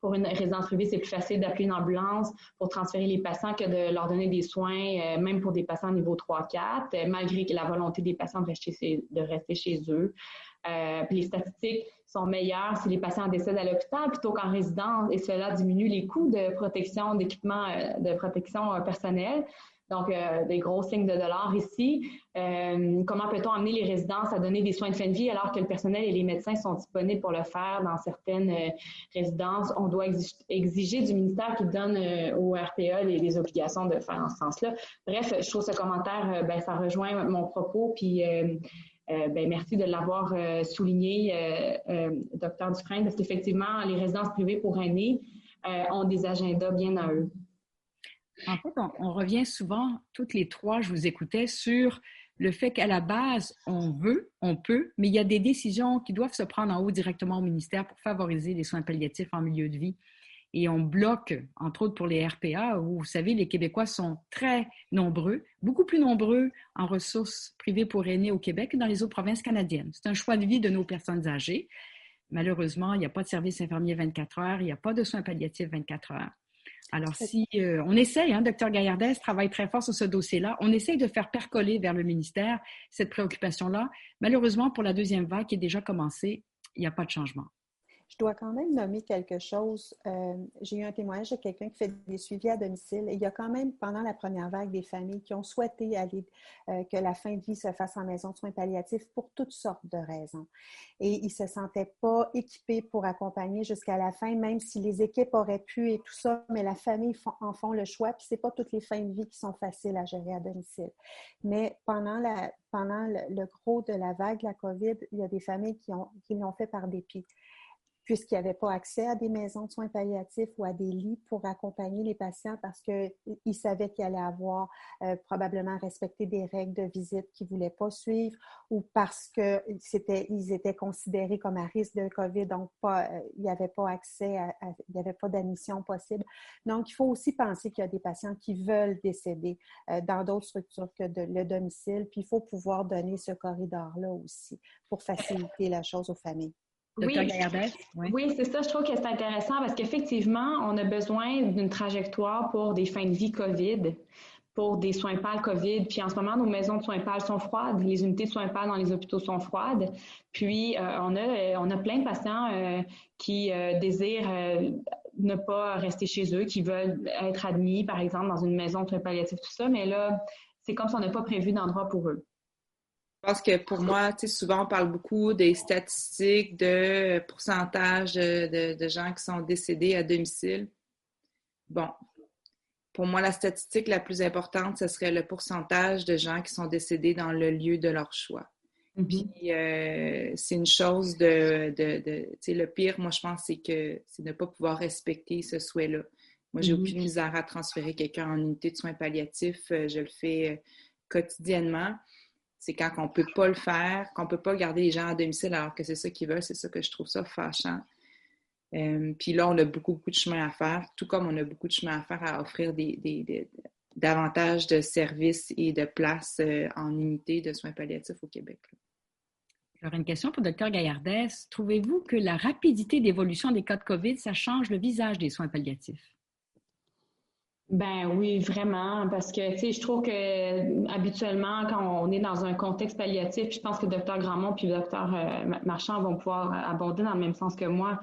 pour une résidence privée, c'est plus facile d'appeler une ambulance pour transférer les patients que de leur donner des soins, euh, même pour des patients niveau 3-4, malgré la volonté des patients de rester, chez eux. les statistiques sont meilleurs si les patients décèdent à l'hôpital plutôt qu'en résidence et cela diminue les coûts de protection, d'équipement euh, de protection euh, personnelle. Donc, euh, des gros signes de dollars ici. comment peut-on amener les résidences à donner des soins de fin de vie alors que le personnel et les médecins sont disponibles pour le faire dans certaines résidences? On doit exiger du ministère qui donne au RPA les, obligations de faire en ce sens-là. Bref, je trouve ce commentaire, ben, ça rejoint mon propos, puis euh, ben, merci de l'avoir euh, souligné, euh, docteur Dufresne, parce qu'effectivement, les résidences privées pour aînés ont des agendas bien à eux. En fait, on, revient souvent, toutes les trois, je vous écoutais, sur le fait qu'à la base, on veut, on peut, mais il y a des décisions qui doivent se prendre en haut directement au ministère pour favoriser les soins palliatifs en milieu de vie et on bloque, entre autres pour les RPA, où vous savez, les Québécois sont très nombreux, beaucoup plus nombreux en ressources privées pour aînés au Québec que dans les autres provinces canadiennes. C'est un choix de vie de nos personnes âgées. Malheureusement, il n'y a pas de service infirmier 24 heures, il n'y a pas de soins palliatifs 24 heures. Alors, si euh, on essaye, hein, docteur Gaillardès travaille très fort sur ce dossier-là, on essaye de faire percoler vers le ministère cette préoccupation-là. Malheureusement, pour la deuxième vague qui est déjà commencée, il n'y a pas de changement. Je dois quand même nommer quelque chose. Euh, j'ai eu un témoignage de quelqu'un qui fait des suivis à domicile. il y a quand même, pendant la première vague, des familles qui ont souhaité aller, euh, que la fin de vie se fasse en maison de soins palliatifs pour toutes sortes de raisons. Et ils ne se sentaient pas équipés pour accompagner jusqu'à la fin, même si les équipes auraient pu et tout ça, mais la famille en font le choix. Puis ce n'est pas toutes les fins de vie qui sont faciles à gérer à domicile. Mais pendant, le, gros de la vague de la COVID, il y a des familles qui l'ont fait par dépit puisqu'il n'y avait pas accès à des maisons de soins palliatifs ou à des lits pour accompagner les patients parce qu'ils savaient qu'il allait avoir euh, probablement respecté des règles de visite qu'ils ne voulaient pas suivre ou parce qu'ils étaient considérés comme à risque de COVID, donc pas, euh, il n'y avait pas accès, à, il n'y avait pas d'admission possible. Donc, il faut aussi penser qu'il y a des patients qui veulent décéder euh, dans d'autres structures que le domicile, puis il faut pouvoir donner ce corridor-là aussi pour faciliter la chose aux familles. Oui, oui c'est ça. Je trouve que c'est intéressant parce qu'effectivement, on a besoin d'une trajectoire pour des fins de vie COVID, pour des soins pâles COVID. Puis en ce moment, nos maisons de soins pâles sont froides, les unités de soins pâles dans les hôpitaux sont froides. Puis euh, on, a, on a plein de patients euh, qui euh, désirent ne pas rester chez eux, qui veulent être admis, par exemple, dans une maison de soins palliatifs, tout ça. Mais là, c'est comme si on n'a pas prévu d'endroit pour eux. Je pense que pour moi, souvent on parle beaucoup des statistiques de pourcentage de, gens qui sont décédés à domicile. Bon, pour moi, la statistique la plus importante, ce serait le pourcentage de gens qui sont décédés dans le lieu de leur choix. Mm-hmm. Puis euh, c'est une chose de, de, de tu sais, le pire, moi je pense, c'est que c'est ne pas pouvoir respecter ce souhait-là. Moi, j'ai mm-hmm. aucune misère à transférer quelqu'un en unité de soins palliatifs. Euh, je le fais euh, quotidiennement. C'est quand on ne peut pas le faire, qu'on ne peut pas garder les gens à domicile alors que c'est ça qu'ils veulent. C'est ça que je trouve ça fâchant. puis là, on a beaucoup, de chemin à faire, tout comme on a beaucoup de chemin à faire à offrir des, davantage de services et de places en unité de soins palliatifs au Québec. Alors, une question pour Dr Gaillardès. Trouvez-vous que la rapidité d'évolution des cas de COVID, ça change le visage des soins palliatifs? Ben oui, vraiment, parce que tu sais, je trouve que habituellement, quand on est dans un contexte palliatif, je pense que le docteur Grandmont puis le docteur euh, Marchand vont pouvoir aborder dans le même sens que moi.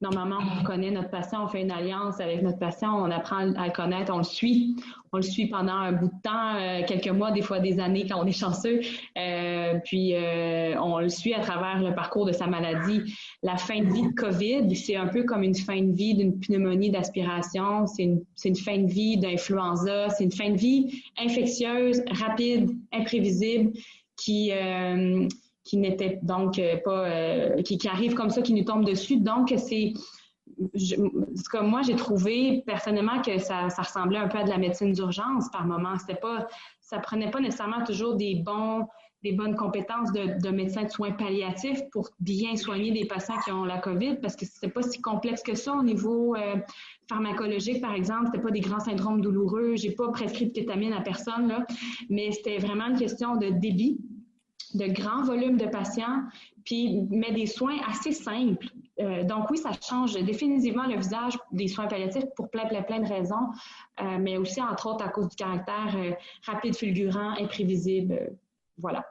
Normalement, on connaît notre patient, on fait une alliance avec notre patient, on apprend à le connaître, on le suit. On le suit pendant un bout de temps, euh, quelques mois, des fois des années quand on est chanceux. Euh, puis euh, on le suit à travers le parcours de sa maladie. La fin de vie de COVID, c'est un peu comme une fin de vie d'une pneumonie d'aspiration, c'est une, une fin de vie d'influenza, c'est une fin de vie infectieuse, rapide, imprévisible, qui qui n'était donc euh, pas, euh, qui, qui, arrive comme ça, qui nous tombe dessus. Donc, c'est, comme moi, j'ai trouvé personnellement que ça, ça, ressemblait un peu à de la médecine d'urgence par moment. C'était pas, ça prenait pas nécessairement toujours des bons, des bonnes compétences de, de médecin de soins palliatifs pour bien soigner des patients qui ont la COVID, parce que c'était pas si complexe que ça au niveau euh, pharmacologique, par exemple. C'était pas des grands syndromes douloureux. J'ai pas prescrit de kétamine à personne là, mais c'était vraiment une question de débit de grands volumes de patients, puis met des soins assez simples. Euh, donc oui, ça change définitivement le visage des soins palliatifs pour plein, plein, plein de raisons, euh, mais aussi entre autres à cause du caractère euh, rapide, fulgurant, imprévisible. voilà.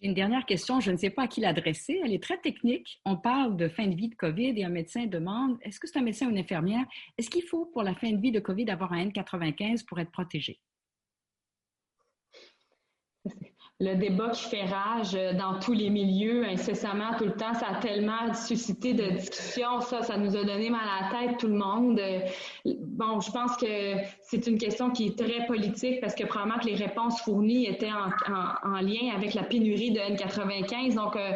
J'ai une dernière question, je ne sais pas à qui l'adresser. Elle est très technique. On parle de fin de vie de COVID et un médecin demande est-ce que c'est un médecin ou une infirmière? Est-ce qu'il faut pour la fin de vie de COVID avoir un N95 pour être protégé? Le débat qui fait rage euh, dans tous les milieux, incessamment, tout le temps, ça a tellement suscité de discussions, ça, ça nous a donné mal à la tête, tout le monde. Euh, bon, je pense que c'est une question qui est très politique parce que probablement que les réponses fournies étaient en, lien avec la pénurie de N95. Donc, euh,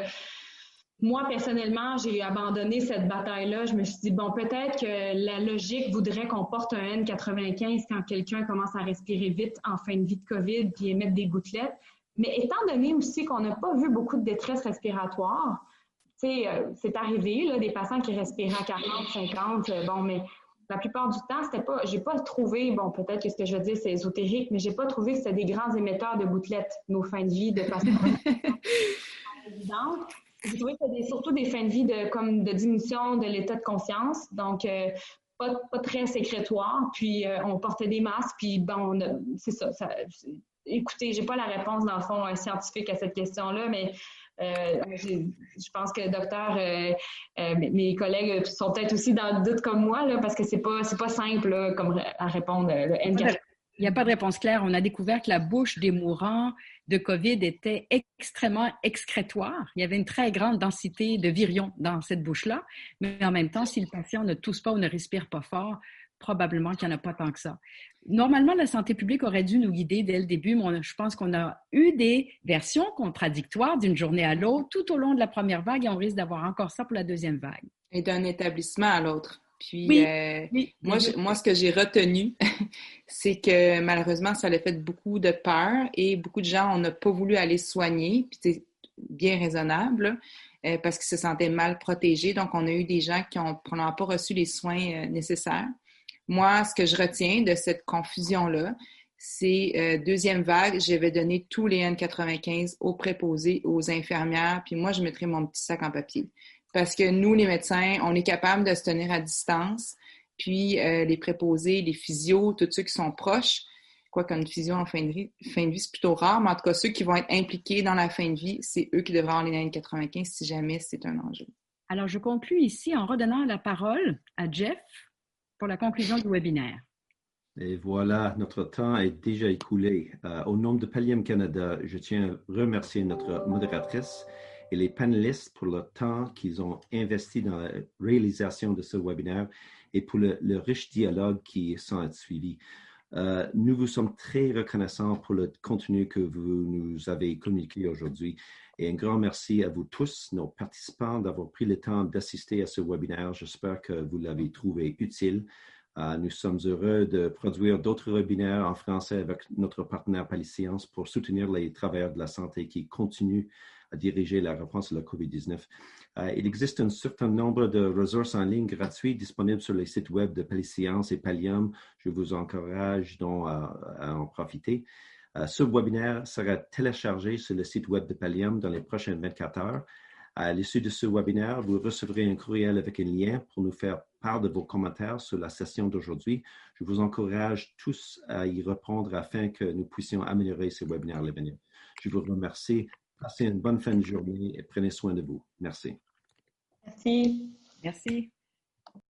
moi, personnellement, j'ai abandonné cette bataille-là. Je me suis dit, bon, peut-être que la logique voudrait qu'on porte un N95 quand quelqu'un commence à respirer vite en fin de vie de COVID puis émettre des gouttelettes. Mais étant donné aussi qu'on n'a pas vu beaucoup de détresse respiratoire, euh, c'est arrivé, là, des patients qui respiraient à 40, 50, euh, bon, mais la plupart du temps, c'était pas, j'ai pas trouvé, bon, peut-être que ce que je veux dire, c'est ésotérique, mais j'ai pas trouvé que c'était des grands émetteurs de gouttelettes, nos fins de vie de patients. J'ai trouvé que c'était surtout des fins de vie de, comme de diminution de l'état de conscience. Donc, euh, pas, pas, très sécrétoire. Puis, on portait des masques. Puis, bon, c'est ça, ça écoutez, j'ai pas la réponse dans le fond euh, scientifique à cette question-là, mais euh, je pense que docteur, euh, mes collègues sont peut-être aussi dans le doute comme moi, là, parce que c'est pas c'est pas simple comme à répondre. Il n'y a pas de réponse claire. On a découvert que la bouche des mourants de COVID était extrêmement excrétoire. Il y avait une très grande densité de virions dans cette bouche-là. Mais en même temps, si le patient ne tousse pas ou ne respire pas fort, probablement qu'il n'y en a pas tant que ça. Normalement, la santé publique aurait dû nous guider dès le début, mais je pense qu'on a eu des versions contradictoires d'une journée à l'autre tout au long de la première vague et on risque d'avoir encore ça pour la deuxième vague. Et d'un établissement à l'autre. Puis, euh, moi, moi, ce que j'ai retenu, c'est que malheureusement, ça a fait beaucoup de peur et beaucoup de gens, n'ont pas voulu aller soigner. Puis c'est bien raisonnable euh, parce qu'ils se sentaient mal protégés. Donc, on a eu des gens qui n'ont pas reçu les soins euh, nécessaires. Moi, ce que je retiens de cette confusion-là, c'est euh, deuxième vague, je vais donner tous les N95 aux préposés, aux infirmières, puis moi, je mettrai mon petit sac en papier. Parce que nous, les médecins, on est capable de se tenir à distance, puis euh, les préposés, les physios, tous ceux qui sont proches, quoi qu'une physio en fin de vie, fin de vie, c'est plutôt rare, mais en tout cas, ceux qui vont être impliqués dans la fin de vie, c'est eux qui devraient avoir les N95 si jamais c'est un enjeu. Alors, je conclue ici en redonnant la parole à Jeff pour la conclusion du webinaire. Et voilà, notre temps est déjà écoulé. Euh, au nom de Pallium Canada, je tiens à remercier notre modératrice et les panélistes pour le temps qu'ils ont investi dans la réalisation de ce webinaire et pour le, riche dialogue qui s'en a suivi. Euh, nous vous sommes très reconnaissants pour le contenu que vous nous avez communiqué aujourd'hui. Et un grand merci à vous tous, nos participants, d'avoir pris le temps d'assister à ce webinaire. J'espère que vous l'avez trouvé utile. Euh, nous sommes heureux de produire d'autres webinaires en français avec notre partenaire Paliscience pour soutenir les travailleurs de la santé qui continuent à diriger la réponse à la COVID-19. Euh, il existe un certain nombre de ressources en ligne gratuites disponibles sur les sites web de Paliscience et Pallium. Je vous encourage donc à, en profiter. Euh, ce webinaire sera téléchargé sur le site web de Pallium dans les prochaines 24 heures. À l'issue de ce webinaire, vous recevrez un courriel avec un lien pour nous faire part de vos commentaires sur la session d'aujourd'hui. Je vous encourage tous à y répondre afin que nous puissions améliorer ce webinaire à l'avenir. Je vous remercie. Passez une bonne fin de journée et prenez soin de vous. Merci. Merci. Merci.